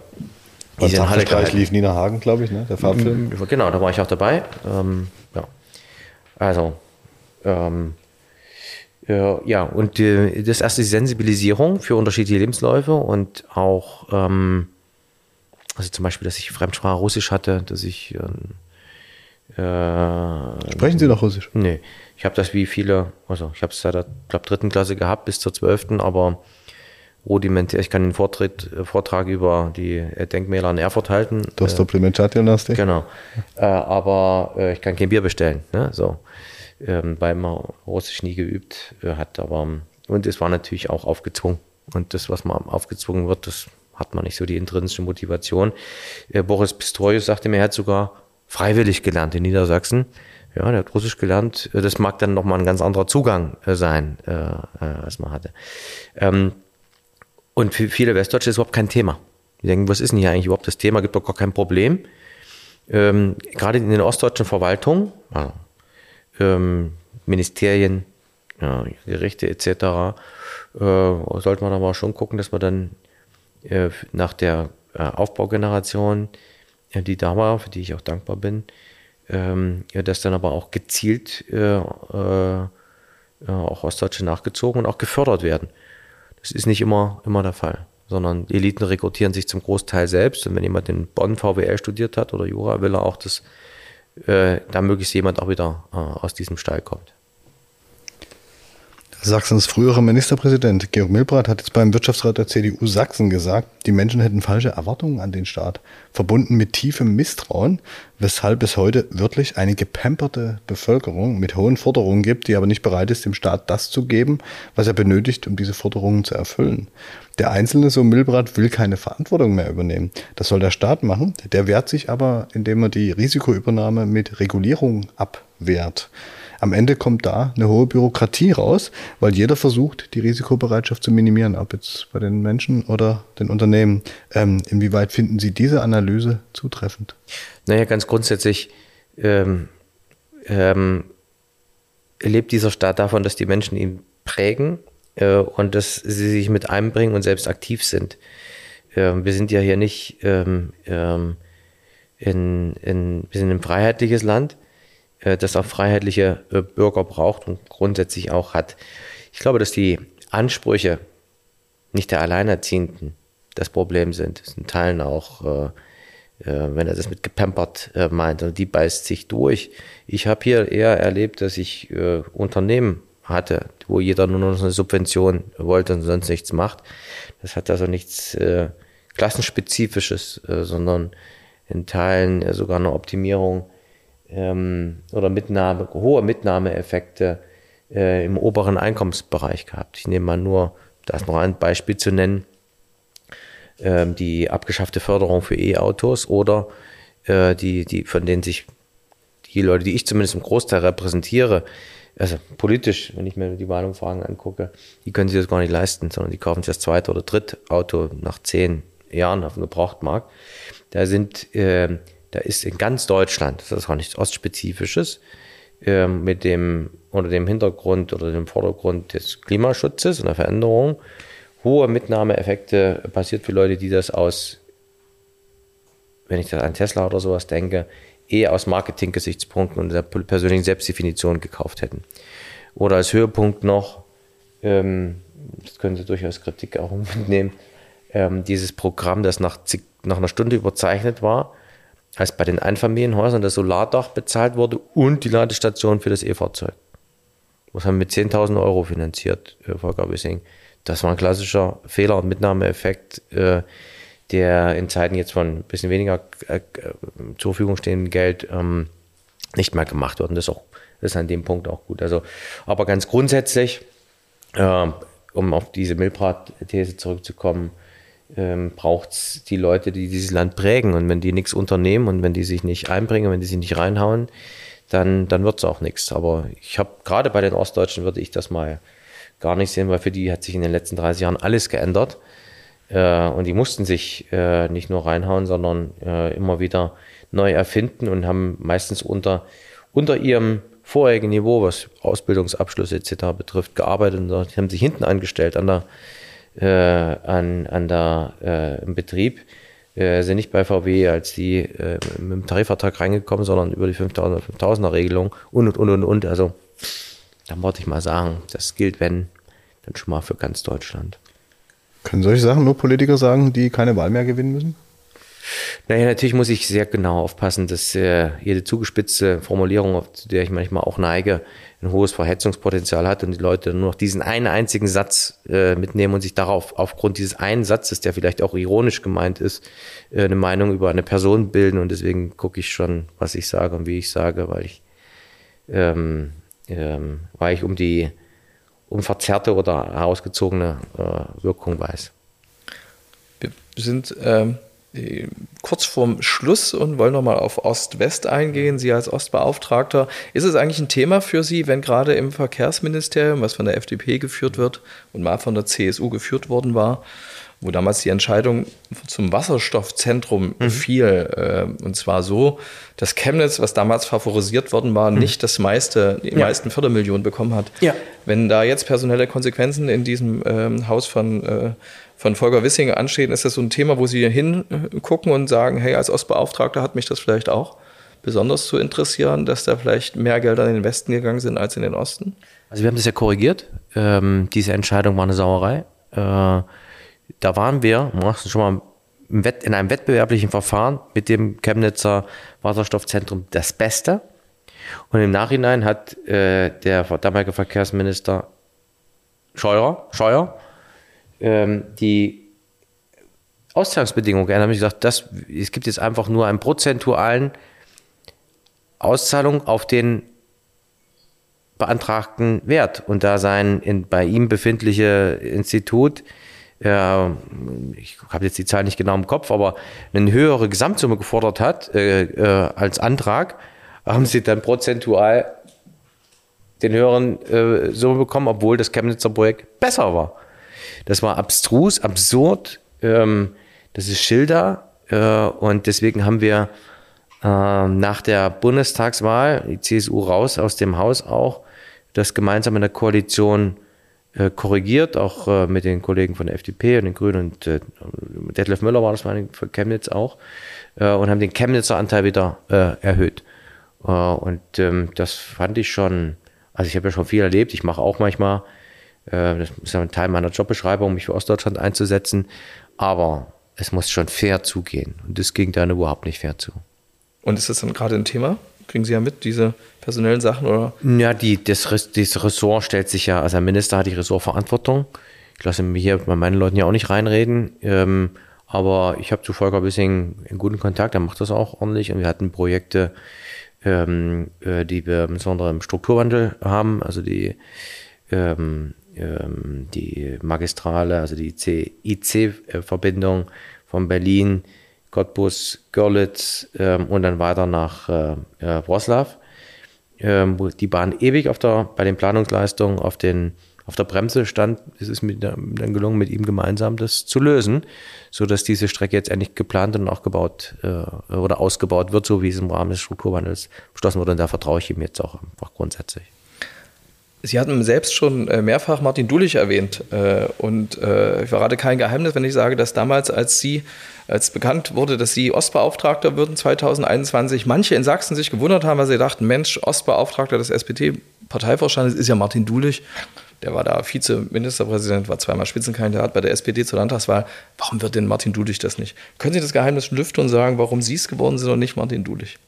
Beim Zapfenstreich lief Nina Hagen, glaube ich, ne? der Farbfilm. Genau, da war ich auch dabei. Ähm, ja. Also, ähm, äh, ja, und äh, das erste ist die Sensibilisierung für unterschiedliche Lebensläufe und auch, ähm, also zum Beispiel, dass ich Fremdsprache Russisch hatte, dass ich. Äh, Sprechen Sie noch Russisch? Nee, ich habe das wie viele, also ich habe es seit der glaub, dritten Klasse gehabt bis zur zwölften, aber rudimentär. Ich kann den Vortritt, äh, Vortrag über die äh, Denkmäler in Erfurt halten. Das äh, Supplementargymnastik. Genau. Äh, aber äh, ich kann kein Bier bestellen. Ne? So. Ähm, weil man Russisch nie geübt äh, hat. Aber, und es war natürlich auch aufgezwungen. Und das, was man aufgezwungen wird, das hat man nicht so die intrinsische Motivation. Boris Pistorius sagte mir, er hat sogar freiwillig gelernt in Niedersachsen. Ja, der hat Russisch gelernt. Das mag dann nochmal ein ganz anderer Zugang sein, als man hatte. Ähm, und für viele Westdeutsche ist überhaupt kein Thema. Die denken, was ist denn hier eigentlich überhaupt das Thema? Gibt doch gar kein Problem. Ähm, gerade in den ostdeutschen Verwaltungen, also, ähm, Ministerien, ja, Gerichte etc., äh, sollte man aber schon gucken, dass man dann äh, nach der äh, Aufbaugeneration, äh, die da war, für die ich auch dankbar bin, ähm, ja, dass dann aber auch gezielt äh, äh, auch Ostdeutsche nachgezogen und auch gefördert werden. Das ist nicht immer, immer der Fall, sondern Eliten rekrutieren sich zum Großteil selbst. Und wenn jemand in Bonn VWL studiert hat oder Jura, will er auch, dass äh, da möglichst jemand auch wieder äh, aus diesem Stall kommt. Sachsens früherer Ministerpräsident Georg Milbrat hat jetzt beim Wirtschaftsrat der CDU Sachsen gesagt, die Menschen hätten falsche Erwartungen an den Staat, verbunden mit tiefem Misstrauen, weshalb es heute wirklich eine gepamperte Bevölkerung mit hohen Forderungen gibt, die aber nicht bereit ist, dem Staat das zu geben, was er benötigt, um diese Forderungen zu erfüllen. Der Einzelne, so Milbrat, will keine Verantwortung mehr übernehmen. Das soll der Staat machen. Der wehrt sich aber, indem er die Risikoübernahme mit Regulierung abwehrt. Am Ende kommt da eine hohe Bürokratie raus, weil jeder versucht, die Risikobereitschaft zu minimieren, ob jetzt bei den Menschen oder den Unternehmen. Ähm, inwieweit finden Sie diese Analyse zutreffend? Naja, ganz grundsätzlich ähm, ähm, lebt dieser Staat davon, dass die Menschen ihn prägen äh, und dass sie sich mit einbringen und selbst aktiv sind. Ähm, wir sind ja hier nicht ähm, ähm, in, in, wir sind ein freiheitliches Land äh, das auch freiheitliche äh, Bürger braucht und grundsätzlich auch hat. Ich glaube, dass die Ansprüche nicht der Alleinerziehenden das Problem sind. Das sind Teilen auch, äh, wenn er das mit gepampert meint, und die beißt sich durch. Ich habe hier eher erlebt, dass ich Unternehmen hatte, wo jeder nur noch eine Subvention wollte und sonst nichts macht. Das hat also nichts Klassenspezifisches, sondern in Teilen sogar eine Optimierung ähm, oder Mitnahme, hohe Mitnahmeeffekte äh, im oberen Einkommensbereich gehabt. Ich nehme mal nur, da ist noch ein Beispiel zu nennen, ähm, die abgeschaffte Förderung für E-Autos oder äh, die, die, von denen sich die Leute, die ich zumindest im Großteil repräsentiere, also politisch, wenn ich mir die Wahlumfragen angucke, die können sich das gar nicht leisten, sondern die kaufen sich das zweite oder dritte Auto nach zehn Jahren auf dem Gebrauchtmarkt. Da sind äh, da ist in ganz Deutschland, das ist auch nichts Ostspezifisches, ähm, mit dem unter dem Hintergrund oder dem Vordergrund des Klimaschutzes und der Veränderung hohe Mitnahmeeffekte passiert für Leute, die das aus, wenn ich das an Tesla oder sowas denke, eher aus Marketing-Gesichtspunkten und der persönlichen Selbstdefinition gekauft hätten. Oder als Höhepunkt noch, ähm, das können Sie durchaus Kritik auch mitnehmen, ähm, dieses Programm, das nach, nach einer Stunde überzeichnet war, als bei den Einfamilienhäusern das Solardach bezahlt wurde und die Ladestation für das E-Fahrzeug. Das haben wir mit 10.000 Euro finanziert, äh, Volker Wissing. Das war ein klassischer Fehler- und Mitnahmeeffekt, äh, der in Zeiten jetzt von ein bisschen weniger äh, zur Verfügung stehendem Geld ähm, nicht mehr gemacht wird. Und das ist, auch, ist an dem Punkt auch gut. Also, aber ganz grundsätzlich, um auf diese Milbrat-These zurückzukommen, ähm, braucht es die Leute, die dieses Land prägen. Und wenn die nichts unternehmen und wenn die sich nicht einbringen, wenn die sich nicht reinhauen, dann, dann wird es auch nichts. Aber ich habe gerade bei den Ostdeutschen würde ich das mal gar nicht sehen, weil für die hat sich in den letzten 30 Jahren alles geändert. Äh, und die mussten sich äh, nicht nur reinhauen, sondern äh, immer wieder neu erfinden und haben meistens unter, unter ihrem vorherigen Niveau, was Ausbildungsabschlüsse etc. betrifft, gearbeitet und haben sich hinten angestellt an der äh, an, an der, äh, im Betrieb äh, sind nicht bei VW als die äh, mit dem Tarifvertrag reingekommen, sondern über die 5000er 5000er Regelung und und und und und. Also da wollte ich mal sagen, das gilt, wenn, dann schon mal für ganz Deutschland. Können solche Sachen nur Politiker sagen, die keine Wahl mehr gewinnen müssen? Naja, natürlich muss ich sehr genau aufpassen, dass äh, jede zugespitzte Formulierung, zu der ich manchmal auch neige, ein hohes Verhetzungspotenzial hat und die Leute nur noch diesen einen einzigen Satz äh, mitnehmen und sich darauf aufgrund dieses einen Satzes, der vielleicht auch ironisch gemeint ist, äh, eine Meinung über eine Person bilden und deswegen gucke ich schon, was ich sage und wie ich sage, weil ich ähm, ähm, weil ich um die um verzerrte oder herausgezogene äh, Wirkung weiß. Wir sind ähm, kurz vorm Schluss und wollen nochmal auf Ost-West eingehen. Sie als Ostbeauftragter, ist es eigentlich ein Thema für Sie, wenn gerade im Verkehrsministerium, was von der FDP geführt wird und mal von der CSU geführt worden war, wo damals die Entscheidung zum Wasserstoffzentrum mhm. fiel. Äh, und zwar so, dass Chemnitz, was damals favorisiert worden war, mhm. nicht das meiste, die ja. meisten Fördermillionen bekommen hat. Ja. Wenn da jetzt personelle Konsequenzen in diesem ähm, Haus von äh, von Volker Wissing anstehen, ist das so ein Thema, wo Sie hingucken und sagen, hey, als Ostbeauftragter hat mich das vielleicht auch besonders zu interessieren, dass da vielleicht mehr Gelder in den Westen gegangen sind als in den Osten? Also wir haben das ja korrigiert. Ähm, diese Entscheidung war eine Sauerei. Äh, da waren wir, schon mal in einem wettbewerblichen Verfahren mit dem Chemnitzer Wasserstoffzentrum das Beste. Und im Nachhinein hat äh, der damalige Verkehrsminister Scheuer, Scheuer ähm, die Auszahlungsbedingungen geändert haben. Ich gesagt, das, es gibt jetzt einfach nur einen prozentualen Auszahlung auf den beantragten Wert. Und da sein in, bei ihm befindliche Institut, äh, ich habe jetzt die Zahl nicht genau im Kopf, aber eine höhere Gesamtsumme gefordert hat äh, äh, als Antrag, haben sie dann prozentual den höheren äh, Summe bekommen, obwohl das Chemnitzer Projekt besser war. Das war abstrus, absurd. Ähm, das ist Schilder. Äh, und deswegen haben wir äh, nach der Bundestagswahl die CSU raus aus dem Haus auch das gemeinsam in der Koalition äh, korrigiert, auch äh, mit den Kollegen von der FDP und den Grünen und äh, Detlef Müller war das meine für Chemnitz auch äh, und haben den Chemnitzer Anteil wieder erhöht. Und ähm, das fand ich schon, also ich habe ja schon viel erlebt, ich mache auch manchmal, das ist ja ein Teil meiner Jobbeschreibung, mich für Ostdeutschland einzusetzen, aber es muss schon fair zugehen und das ging dann überhaupt nicht fair zu. Und ist das dann gerade ein Thema? Kriegen Sie ja mit, diese personellen Sachen, oder? Ja, die, das, das Ressort stellt sich ja, also der Minister hat die Ressortverantwortung. Ich lasse mich hier bei meinen Leuten ja auch nicht reinreden. Ähm, aber ich habe zu Volker Wissing einen guten Kontakt, er macht das auch ordentlich und wir hatten Projekte, ähm, äh, die wir insbesondere im Strukturwandel haben, also die, ähm, ähm, die Magistrale, also die IC-Verbindung von Berlin Cottbus, Görlitz ähm, und dann weiter nach äh, äh, Wroclaw, ähm, wo die Bahn ewig auf der, bei den Planungsleistungen auf, den, auf der Bremse stand. Es ist mir dann gelungen, mit ihm gemeinsam das zu lösen, sodass diese Strecke jetzt endlich geplant und aufgebaut äh, oder ausgebaut wird, so wie es im Rahmen des Strukturwandels beschlossen wurde. Und da vertraue ich ihm jetzt auch einfach grundsätzlich. Sie hatten selbst schon äh, mehrfach Martin Dulich erwähnt. Äh, und äh, ich verrate kein Geheimnis, wenn ich sage, dass damals, als Sie, als bekannt wurde, dass Sie Ostbeauftragter würden 2021, manche in Sachsen sich gewundert haben, weil sie dachten, Mensch, Ostbeauftragter des SPD-Parteivorstandes ist ja Martin Dulich. Der war da Vizeministerpräsident, war zweimal Spitzenkandidat bei der SPD zur Landtagswahl. Warum wird denn Martin Dulich das nicht? Können Sie das Geheimnis lüften und sagen, warum Sie es geworden sind und nicht Martin Dulich?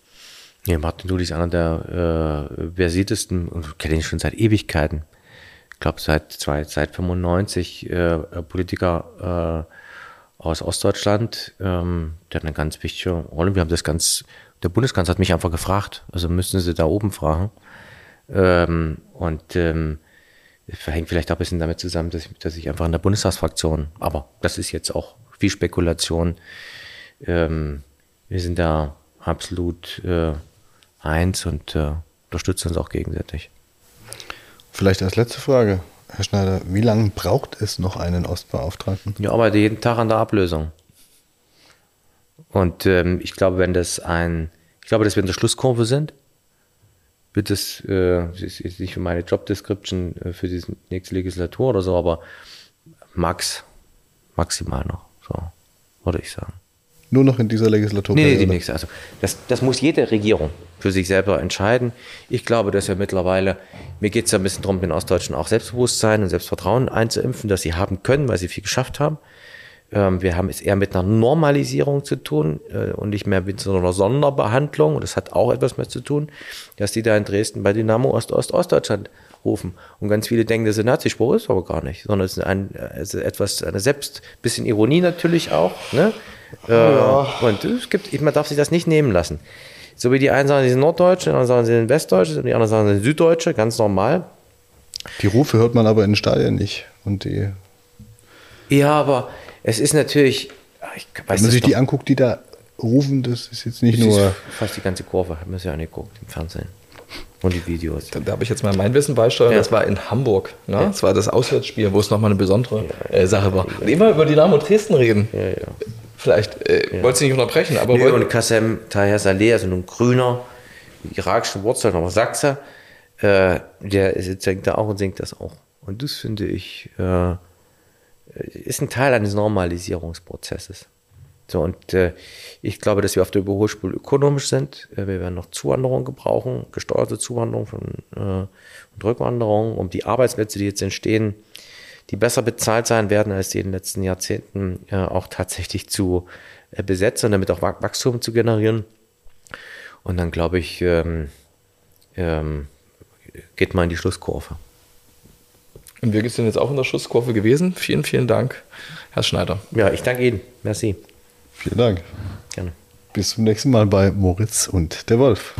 Ja, Martin Dudley ist einer der äh, versiertesten und kenne ihn schon seit Ewigkeiten. Ich glaube, seit, seit 95 äh, Politiker äh, aus Ostdeutschland. Ähm, der hat eine ganz wichtige Rolle. Wir haben das ganz, der Bundeskanzler hat mich einfach gefragt. Also müssen Sie da oben fragen. Ähm, und ähm, hängt vielleicht auch ein bisschen damit zusammen, dass ich, dass ich einfach in der Bundestagsfraktion, aber das ist jetzt auch viel Spekulation. Ähm, wir sind da absolut äh, eins und äh, unterstützen uns auch gegenseitig. Vielleicht als letzte Frage, Herr Schneider, wie lange braucht es noch einen Ostbeauftragten? Ich arbeite jeden Tag an der Ablösung. Und ähm, ich glaube, wenn das ein, ich glaube, dass wir in der Schlusskurve sind, wird es, äh, ist nicht für meine Jobdescription äh, für die nächste Legislatur oder so, aber max, maximal noch, so, würde ich sagen. Nur noch in dieser Legislatur? Nee, nee, die nächste. Also das, das muss jede Regierung für sich selber entscheiden. Ich glaube, dass wir mittlerweile, mir geht es ja ein bisschen darum, den Ostdeutschen auch Selbstbewusstsein und Selbstvertrauen einzuimpfen, dass sie haben können, weil sie viel geschafft haben. Ähm, wir haben es eher mit einer Normalisierung zu tun äh, und nicht mehr mit so einer Sonderbehandlung. Und das hat auch etwas mehr zu tun, dass die da in Dresden bei Dynamo Ost-Ost-Ostdeutschland rufen. Und ganz viele denken, das ist ein Nazispruch, ist aber gar nicht, sondern es ist ein, ist etwas, eine selbst, bisschen Ironie natürlich auch, ne? Ja. Äh, und es gibt, man darf sich das nicht nehmen lassen. So wie die einen sagen, sie sind Norddeutsche, die anderen sagen, sie sind Westdeutsche, und die anderen sagen, sie sind Süddeutsche, ganz normal. Die Rufe hört man aber in den Stadien nicht. Und die ja, aber es ist natürlich. Ich weiß Wenn man sich die anguckt, die da rufen, das ist jetzt nicht das nur. fast die ganze Kurve, haben wir sie angeguckt im Fernsehen. Und die Videos. Da, da habe ich jetzt mal mein Wissen beisteuern. Ja. Das war in Hamburg. Ne? Ja. Das war das Auswärtsspiel, wo es nochmal eine besondere ja, äh, Sache war. Und immer über Dynamo Dresden reden. Ja, ja. Vielleicht äh, ja. wollte sie nicht unterbrechen, aber. Nee, und Kassem Taher Saleh, also ein grüner, irakische Wurzeln, aber Sachse, äh, der singt da auch und singt das auch. Und das finde ich, äh, ist ein Teil eines Normalisierungsprozesses. So, und äh, ich glaube, dass wir auf der Überholspur ökonomisch sind. Äh, wir werden noch Zuwanderung gebrauchen, gesteuerte Zuwanderung von, äh, und Rückwanderung, um die Arbeitsplätze, die jetzt entstehen, die besser bezahlt sein werden als die in den letzten Jahrzehnten, äh, auch tatsächlich zu äh, besetzen und damit auch Wachstum zu generieren. Und dann glaube ich, ähm, ähm, geht man in die Schlusskurve. Und wir sind jetzt auch in der Schusskurve gewesen. Vielen, vielen Dank, Herr Schneider. Ja, ich danke Ihnen. Merci. Vielen Dank. Gerne. Bis zum nächsten Mal bei Moritz und der Wolf.